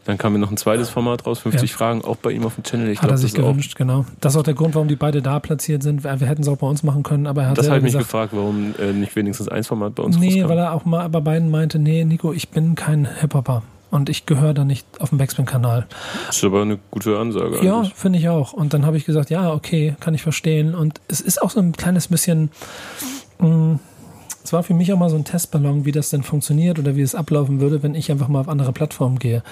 dann kam mir noch ein zweites Format raus, 50 Ja. Fragen, auch bei ihm auf dem Channel. Ich Hat er glaube, das sich gewünscht, genau. Das ist auch der Grund, warum die beide da platziert sind. Wir hätten es auch bei uns machen können, aber er hat Das habe ich mich gefragt, warum äh, nicht wenigstens ein Format bei uns nee, rauskam. weil er auch mal bei beiden meinte, nee, Nico, ich bin kein Hip-Hopper. Und ich gehöre da nicht auf dem Backspin-Kanal. Das ist aber eine gute Ansage. Ja, finde ich auch. Und dann habe ich gesagt, ja, okay, kann ich verstehen. Und es ist auch so ein kleines bisschen, mh, es war für mich auch mal so ein Testballon, wie das denn funktioniert oder wie es ablaufen würde, wenn ich einfach mal auf andere Plattformen gehe.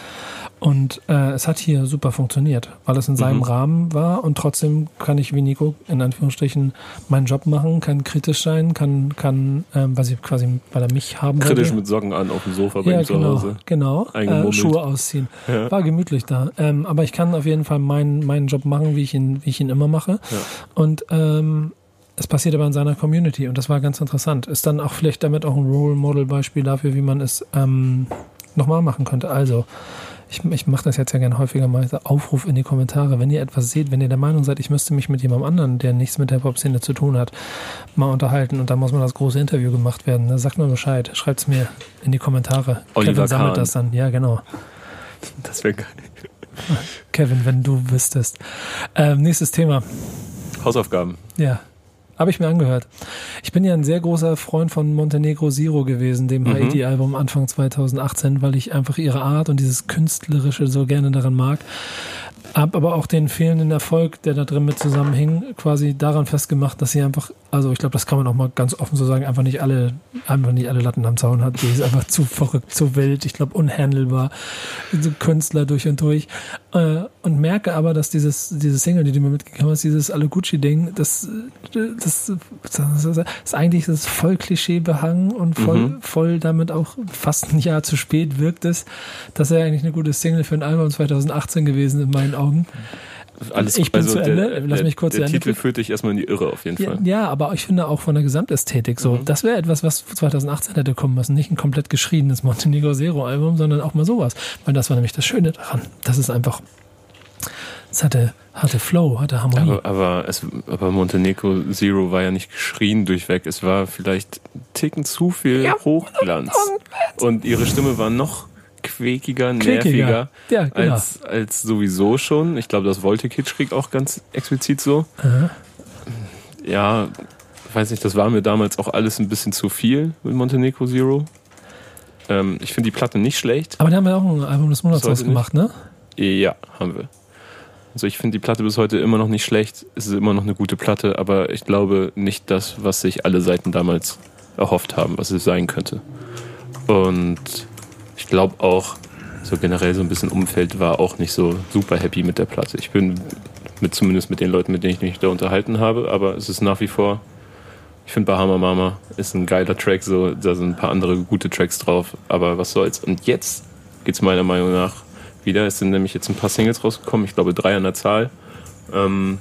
Und äh, es hat hier super funktioniert, weil es in seinem Mhm. Rahmen war und trotzdem kann ich wie Nico in Anführungsstrichen meinen Job machen, kann kritisch sein, kann, kann, ähm, was ich quasi, weil er mich haben Kritisch wollte. mit Socken an auf dem Sofa bei Ja, ihm zu genau, Hause. genau. Äh. Schuhe ausziehen. Ja. War gemütlich da. Ähm, aber ich kann auf jeden Fall meinen, meinen Job machen, wie ich ihn, wie ich ihn immer mache. Ja. Und ähm, es passiert aber in seiner Community und das war ganz interessant. Ist dann auch vielleicht damit auch ein Role Model Beispiel dafür, wie man es ähm, nochmal machen könnte. Also, ich, ich mache das jetzt ja gerne häufiger mal, Aufruf in die Kommentare. Wenn ihr etwas seht, wenn ihr der Meinung seid, ich müsste mich mit jemandem anderen, der nichts mit der Hip-Hop-Szene zu tun hat, mal unterhalten und da muss mal das große Interview gemacht werden, dann sagt mal Bescheid. Schreibt es mir in die Kommentare. Oliver Kevin sammelt Kahn. das dann. Ja, genau. Das wäre geil. Kevin, wenn du wüsstest. Ähm, nächstes Thema. Hausaufgaben. Ja. Habe ich mir angehört. Ich bin ja ein sehr großer Freund von Montenegro Zero gewesen, dem Mhm. Haiti-Album Anfang 2018, weil ich einfach ihre Art und dieses Künstlerische so gerne daran mag. Hab aber auch den fehlenden Erfolg, der da drin mit zusammenhing, quasi daran festgemacht, dass sie einfach, also ich glaube, das kann man auch mal ganz offen so sagen, einfach nicht alle, einfach nicht alle Latten am Zaun hat. Die ist einfach zu verrückt, zu wild, ich glaube unhandelbar, so Künstler durch und durch. Äh, und merke aber, dass dieses, dieses Single, die du mir mitgegeben hast, dieses Alle Gucci-Ding, das, das, das, das ist eigentlich das ist voll Klischee behangen und voll, Mhm. voll damit auch fast ein Jahr zu spät wirkt es. Das wäre eigentlich eine gute Single für ein Album 2018 gewesen in meinen Augen. Alles, Ich bin zu der, Ende. Lass der, mich kurz Der zu Ende Titel führt dich erstmal in die Irre auf jeden Ja, Fall. ja, aber ich finde auch von der Gesamtästhetik so. Mhm. Das wäre etwas, was 2018 hätte kommen müssen. Nicht ein komplett geschriebenes Montenegro Zero Album, sondern auch mal sowas. Weil das war nämlich das Schöne daran. Das ist einfach, es hatte, hatte Flow, hatte Harmonie. Aber, aber, es, aber Montenegro Zero war ja nicht geschrien durchweg. Es war vielleicht Ticken zu viel Ja, Hochglanz. Und ihre Stimme war noch quäkiger, nerviger Ja, genau. als, als sowieso schon. Ich glaube, das wollte Kitschkrieg auch ganz explizit so. Aha. Ja, weiß nicht, das war mir damals auch alles ein bisschen zu viel mit Montenegro Zero. Ähm, ich finde die Platte nicht schlecht. Aber da haben wir auch ein Album des Monats ausgemacht, ne? Ja, haben wir. Also ich finde die Platte bis heute immer noch nicht schlecht. Es ist immer noch eine gute Platte, aber ich glaube nicht das, was sich alle Seiten damals erhofft haben, was es sein könnte. Und ich glaube auch, so generell so ein bisschen Umfeld war auch nicht so super happy mit der Platte. Ich bin mit zumindest mit den Leuten, mit denen ich mich da unterhalten habe, aber es ist nach wie vor, Ich finde Bahama Mama ist ein geiler Track, so, da sind ein paar andere gute Tracks drauf, aber was soll's. Und jetzt geht's meiner Meinung nach wieder. Es sind nämlich jetzt ein paar Singles rausgekommen, ich glaube drei an der Zahl. Ähm,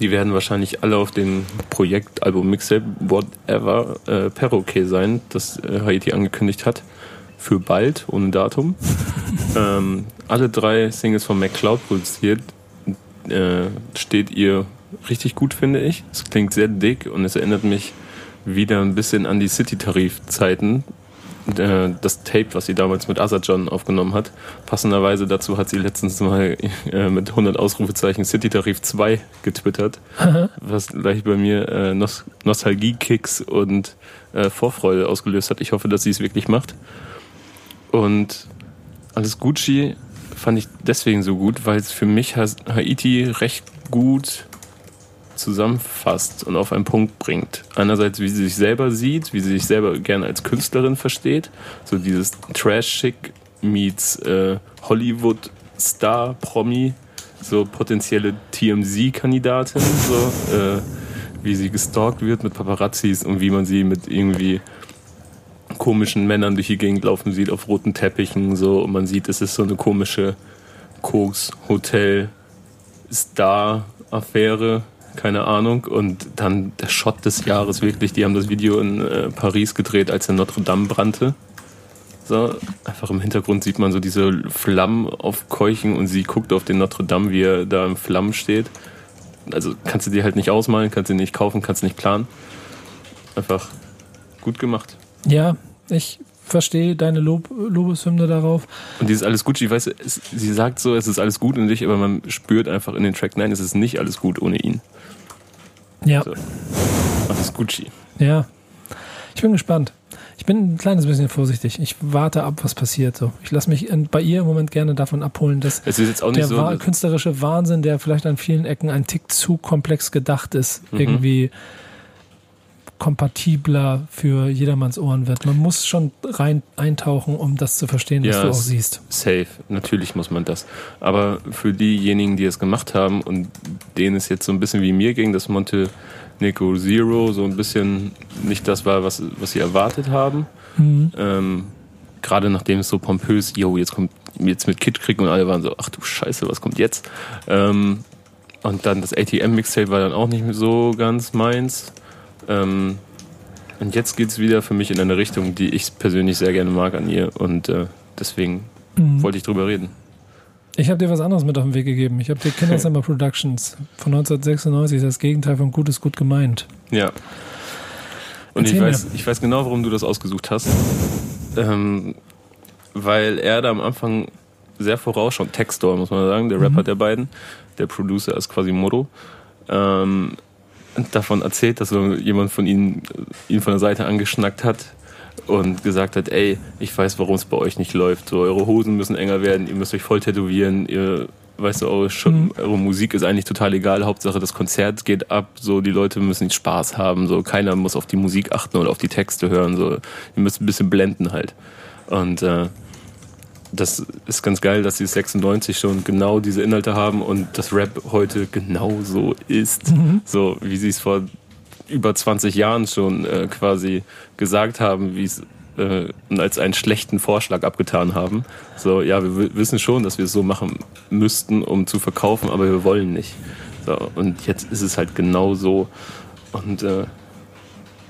die werden wahrscheinlich alle auf dem Projekt, Album, Mixtape, whatever, äh, Perroquet sein, das äh, Haiti angekündigt hat. Für bald, ohne Datum. ähm, alle drei Singles von McCloud produziert. Äh, steht ihr richtig gut, finde ich. Es klingt sehr dick und es erinnert mich wieder ein bisschen an die City-Tarif-Zeiten. Äh, Das Tape, was sie damals mit Azajon aufgenommen hat. Passenderweise dazu hat sie letztens mal äh, mit 100 Ausrufezeichen City Tarif 2 getwittert, was gleich bei mir äh, Nos Nostalgie-Kicks und äh, Vorfreude ausgelöst hat. Ich hoffe, dass sie es wirklich macht. Und alles Gucci fand ich deswegen so gut, weil es für mich Ha- Haiti recht gut zusammenfasst und auf einen Punkt bringt. Einerseits, wie sie sich selber sieht, wie sie sich selber gerne als Künstlerin versteht. So dieses Trash-Chick meets äh, Hollywood-Star, Promi, so potenzielle TMZ-Kandidatin, so, äh, wie sie gestalkt wird mit Paparazzis und wie man sie mit irgendwie komischen Männern durch die Gegend laufen sieht, auf roten Teppichen, so, und man sieht, es ist so eine komische Koks, Hotel, Star-Affäre, keine Ahnung. Und dann der Shot des Jahres wirklich. Die haben das Video in äh, Paris gedreht, als der Notre Dame brannte. So, einfach im Hintergrund sieht man so diese Flammen aufkeuchen und sie guckt auf den Notre Dame, wie er da im Flammen steht. Also kannst du dir halt nicht ausmalen, kannst du nicht kaufen, kannst nicht planen. Einfach gut gemacht. Ja, ich verstehe deine Lob Lobeshymne darauf. Und dieses alles gut, ich weiß, es, sie sagt so, es ist alles gut in dich, aber man spürt einfach in den Track, nein, es ist nicht alles gut ohne ihn. Ja, So. Alles Gucci. ja. Ich bin gespannt. Ich bin ein kleines bisschen vorsichtig. Ich warte ab, was passiert. So. Ich lasse mich bei ihr im Moment gerne davon abholen, dass ist der so. wa- künstlerische Wahnsinn, der vielleicht an vielen Ecken ein Tick zu komplex gedacht ist, Mhm. irgendwie kompatibler für jedermanns Ohren wird. Man muss schon rein eintauchen, um das zu verstehen, was Ja, du auch siehst. Safe, natürlich muss man das. Aber für diejenigen, die es gemacht haben und denen es jetzt so ein bisschen wie mir ging, dass Monte Nico Zero so ein bisschen nicht das war, was, was sie erwartet haben. Mhm. Ähm, Gerade nachdem es so pompös, yo, jetzt kommt jetzt mit Kid und alle waren so, ach du Scheiße, was kommt jetzt? Ähm, und dann das ATM-Mixtape war dann auch nicht so ganz meins. Ähm, und jetzt geht's wieder für mich in eine Richtung, die ich persönlich sehr gerne mag an ihr. Und äh, deswegen Mhm. wollte ich drüber reden. Ich habe dir was anderes mit auf den Weg gegeben. Ich habe dir Kinderzimmer Productions von 1996, das Gegenteil von Gut ist gut gemeint. Ja. Und ich weiß, ich weiß genau, warum du das ausgesucht hast. Ähm, weil er da am Anfang sehr vorausschauend, Textor muss man sagen, der Rapper der beiden, der Producer ist quasi Moro, ähm, davon erzählt, dass so jemand von ihnen ihn von der Seite angeschnackt hat und gesagt hat, ey, ich weiß, warum es bei euch nicht läuft. So, eure Hosen müssen enger werden, ihr müsst euch voll tätowieren, ihr weißt du, eure, Mhm. eure Musik ist eigentlich total egal, Hauptsache das Konzert geht ab, so die Leute müssen Spaß haben, so keiner muss auf die Musik achten oder auf die Texte hören, so ihr müsst ein bisschen blenden halt. Und äh, das ist ganz geil, dass sie 96 schon genau diese Inhalte haben und das Rap heute genau so ist. So wie sie es vor über 20 Jahren schon äh, quasi gesagt haben, wie es äh, und als einen schlechten Vorschlag abgetan haben. So, ja, wir wi- wissen schon, dass wir es so machen müssten, um zu verkaufen, aber wir wollen nicht. So, und jetzt ist es halt genau so. Und äh,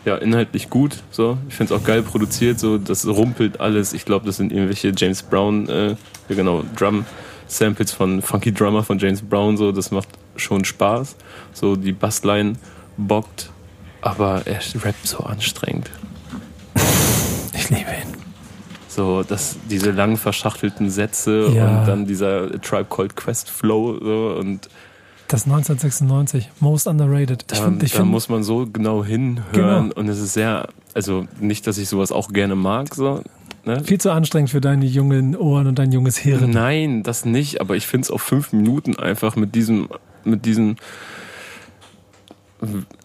ja, inhaltlich gut. So, ich finde es auch geil produziert. So, das rumpelt alles. Ich glaube, das sind irgendwelche James Brown, äh, ja genau, Drum Samples von Funky Drummer von James Brown. So, das macht schon Spaß. So, die Bassline bockt, aber er rappt so anstrengend. Ich liebe ihn. So, dass diese lang verschachtelten Sätze Ja. und dann dieser Tribe Called Quest Flow so, und Das 1996, most underrated. Ich da, ich da find, muss man so genau hinhören Genau. und es ist sehr, also nicht, dass ich sowas auch gerne mag, so, ne? viel zu anstrengend für deine jungen Ohren und dein junges Hirn. Nein, das nicht, aber ich finde es auf fünf Minuten einfach mit diesem, mit diesem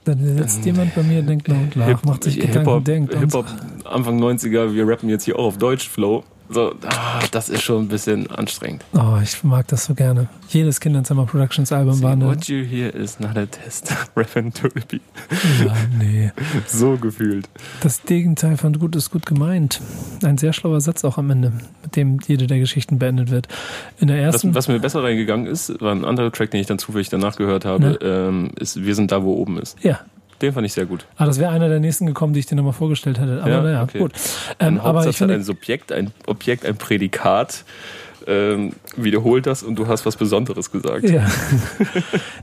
Dann sitzt jemand bei mir, denkt nach und nach, macht sich Gedanken, Hip-Hop, denkt und Hip-Hop Anfang 90er, wir rappen jetzt hier auch auf Deutsch Flow. So, ah, das ist schon ein bisschen anstrengend. Oh, ich mag das so gerne. Jedes Kinderzimmer Productions Album See, war eine. What you hear is not a test. Reverend Tulpi. Ja, nee. So gefühlt. Das Gegenteil von gut ist gut gemeint. Ein sehr schlauer Satz auch am Ende, mit dem jede der Geschichten beendet wird. In der Was, ersten. was mir besser reingegangen ist, war ein anderer Track, den ich dann zufällig danach gehört habe, ähm, ist Wir sind da, wo oben ist. ja. Den fand ich sehr gut. Ah, das wäre einer der nächsten gekommen, die ich dir nochmal vorgestellt hätte. Aber Ja, naja, okay. gut. Ähm, aber ich finde, ein Subjekt, ein Objekt, ein Prädikat, ähm, wiederholt das und du hast was Besonderes gesagt. Ja.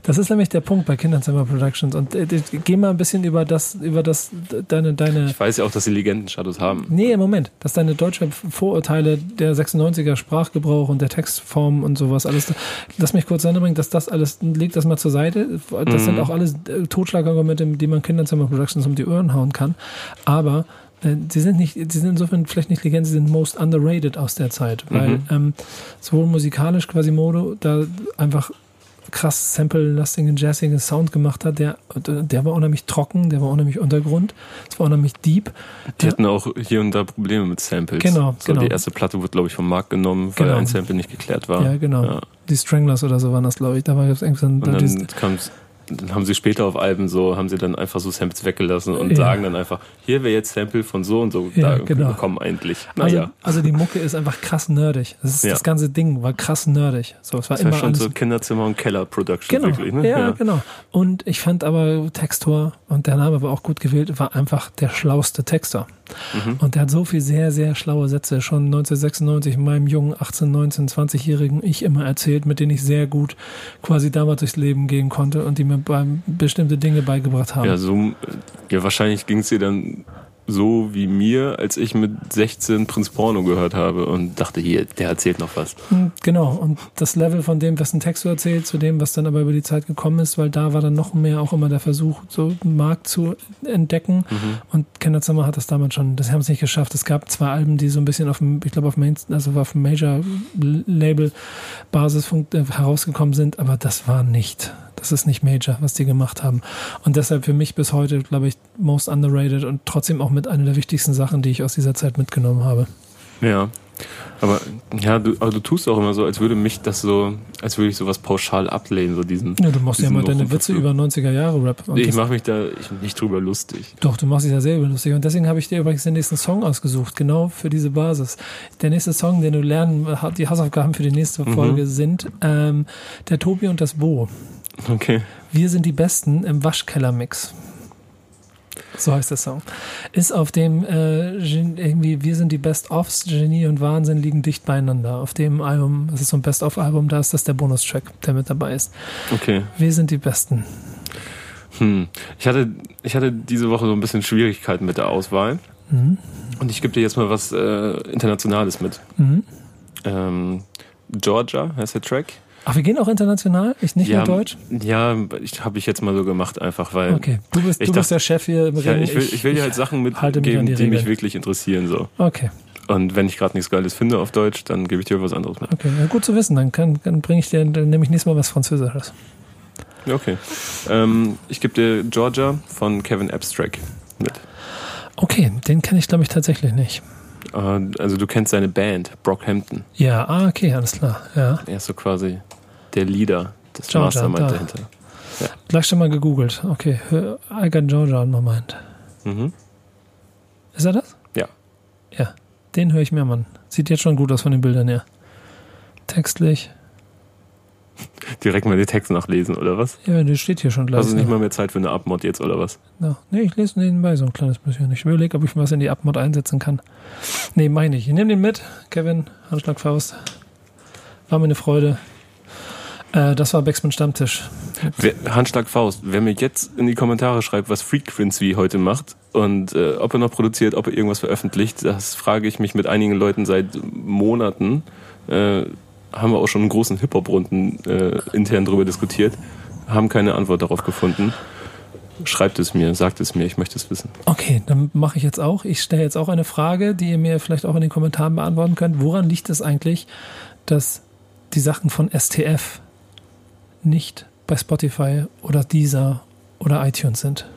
Das ist nämlich der Punkt bei Kinderzimmer Productions. Und äh, geh mal ein bisschen über das, über das, deine, deine. Ich weiß ja auch, dass sie Legendenstatus haben. Nee, Moment, dass deine deutsche Vorurteile der 96er Sprachgebrauch und der Textform und sowas alles. Lass mich kurz bringen, dass das alles, leg das mal zur Seite. Das Mhm. sind auch alles äh, Totschlagargumente, die man Kinderzimmer Productions um die Ohren hauen kann. Aber sie sind nicht, sie sind insofern vielleicht nicht Legenden, sie sind most underrated aus der Zeit, weil Mhm. ähm, sowohl musikalisch quasi Modo da einfach krass sample-lastigen, jazzigen Sound gemacht hat, der, der war unheimlich trocken, der war unheimlich Untergrund, es war unheimlich deep. Die Ja. hatten auch hier und da Probleme mit Samples. Genau, so, genau. Die erste Platte wurde, glaube ich, vom Markt genommen, weil Genau. ein Sample nicht geklärt war. Ja, genau. Ja. Die Stranglers oder so waren das, glaube ich. Da war es irgendwie so ein, Und dieses- dann haben sie später auf Alben so, haben sie dann einfach so Samples weggelassen und Ja. sagen dann einfach, hier wäre jetzt Sample von so und so Ja, da genau. bekommen eigentlich. also, Naja, also die Mucke ist einfach krass nerdig. Das, ist, Ja. das ganze Ding war krass nerdig. So, es war das war immer schon alles. so Kinderzimmer und Keller Production Genau, wirklich, ne? ja, genau. Und ich fand aber Textor, und der Name war auch gut gewählt, war einfach der schlauste Texter. Mhm. Und der hat so viel sehr, sehr schlaue Sätze schon 1996 meinem jungen 18, 19, 20-jährigen Ich immer erzählt, mit denen ich sehr gut quasi damals durchs Leben gehen konnte und die mir bestimmte Dinge beigebracht haben. Ja, so, ja, wahrscheinlich ging es dir dann so wie mir, als ich mit 16 Prinz Porno gehört habe und dachte, hier, der erzählt noch was. Hm, Genau, und das Level von dem, was ein Text so erzählt, zu dem, was dann aber über die Zeit gekommen ist, weil da war dann noch mehr auch immer der Versuch, so einen Markt zu entdecken. Und Kinderzimmer hat das damals schon, das haben es nicht geschafft. Es gab zwei Alben, die so ein bisschen auf dem, ich glaube auf Main, also auf dem Major-Label-Basis äh, herausgekommen sind, aber das war nicht. Das ist nicht Major, was die gemacht haben. Und deshalb für mich bis heute, glaube ich, most underrated und trotzdem auch mit einer der wichtigsten Sachen, die ich aus dieser Zeit mitgenommen habe. Ja. Aber ja, du, aber du tust auch immer so, als würde mich das so, als würde ich sowas pauschal ablehnen, so diesen. Ja, du machst ja immer deine Witze über 90er Jahre Rap. Und Ich mache mich da ich, nicht drüber lustig. Doch, du machst dich ja selber lustig. Und deswegen habe ich dir übrigens den nächsten Song ausgesucht, genau für diese Basis. Der nächste Song, den du lernen, die Hausaufgaben für die nächste Mhm. Folge sind ähm, der Tobi und das Bo. Okay. Wir sind die Besten im Waschkeller-Mix. So heißt der Song. Ist auf dem äh, Gen- irgendwie Wir sind die Best-Offs, Genie und Wahnsinn liegen dicht beieinander. Auf dem Album, das ist so ein Best-Of-Album, da ist das der Bonustrack, der mit dabei ist. Okay. Wir sind die Besten. Hm. Ich hatte, ich hatte diese Woche so ein bisschen Schwierigkeiten mit der Auswahl. Mhm. Und ich gebe dir jetzt mal was äh, Internationales mit. Mhm. Ähm, Georgia heißt der Track. Ach, wir gehen auch international? Ich nicht ja, nur Deutsch? Ja, ich habe ich jetzt mal so gemacht, einfach weil. Okay, du bist, du bist dachte- der Chef hier im Ja, Ring. ich, will, ich will dir halt Sachen mitgeben, die die, mich wirklich interessieren. so. Okay, Und wenn ich gerade nichts Geiles finde auf Deutsch, dann gebe ich dir was anderes mit. okay. Ja, gut zu wissen. Dann, kann, dann bringe ich dir, dann nehme ich nächstes Mal was Französisches. Okay. Ähm, ich gebe dir Georgia von Kevin Abstract mit. Okay, den kenne ich, glaube ich, tatsächlich nicht. Äh, also du kennst seine Band, Brockhampton. Ja, ah, okay, alles klar. Ja. Er ist so quasi der Leader des Georgia, Mastermind da. dahinter. Gleich schon mal gegoogelt. Okay, hör- I got Georgia my mind. Mhm. Ist er das? Ja. Ja, den höre ich mir an. Sieht jetzt schon gut aus von den Bildern her. Textlich. Direkt mal die Texte nachlesen, oder was? Ja, der steht hier schon gleich. Hast du nicht mal mehr Zeit für eine Abmod jetzt, oder was? Ja. Nee, ich lese nebenbei so ein kleines bisschen. Ich überlege, ob ich was in die Abmod einsetzen kann. Nee, meine ich. Ich nehme den mit. Kevin, Handschlag Faust. War mir eine Freude. Äh, das war Backspin Stammtisch. Wer, Handschlag Faust, wer mir jetzt in die Kommentare schreibt, was Frequency heute macht und äh, ob er noch produziert, ob er irgendwas veröffentlicht, das frage ich mich mit einigen Leuten seit Monaten. Äh, haben wir auch schon in großen Hip-Hop-Runden äh, intern drüber diskutiert, haben keine Antwort darauf gefunden. Schreibt es mir, sagt es mir, ich möchte es wissen. Okay, dann mache ich jetzt auch. Ich stelle jetzt auch eine Frage, die ihr mir vielleicht auch in den Kommentaren beantworten könnt. Woran liegt es eigentlich, dass die Sachen von STF nicht bei Spotify oder Deezer oder iTunes sind?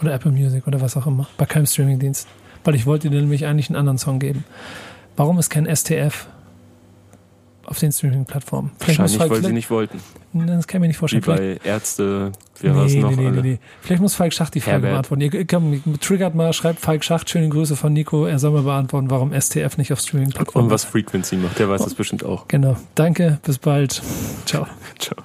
Oder Apple Music oder was auch immer. Bei keinem Streamingdienst. Weil ich wollte dir nämlich eigentlich einen anderen Song geben. Warum ist kein STF auf den Streaming-Plattformen. Wahrscheinlich, weil sie nicht wollten. Das kann ich mir nicht Wie vorstellen. bei Ärzte, wer war es noch? alle? Vielleicht muss Falk Schacht die Frage Herbert. beantworten. Ihr, komm, triggert mal, schreibt Falk Schacht, schöne Grüße von Nico. Er soll mal beantworten, warum STF nicht auf Streaming-Plattformen Und was Frequency macht, der weiß das bestimmt auch. Genau. Danke, bis bald. Ciao. Ciao.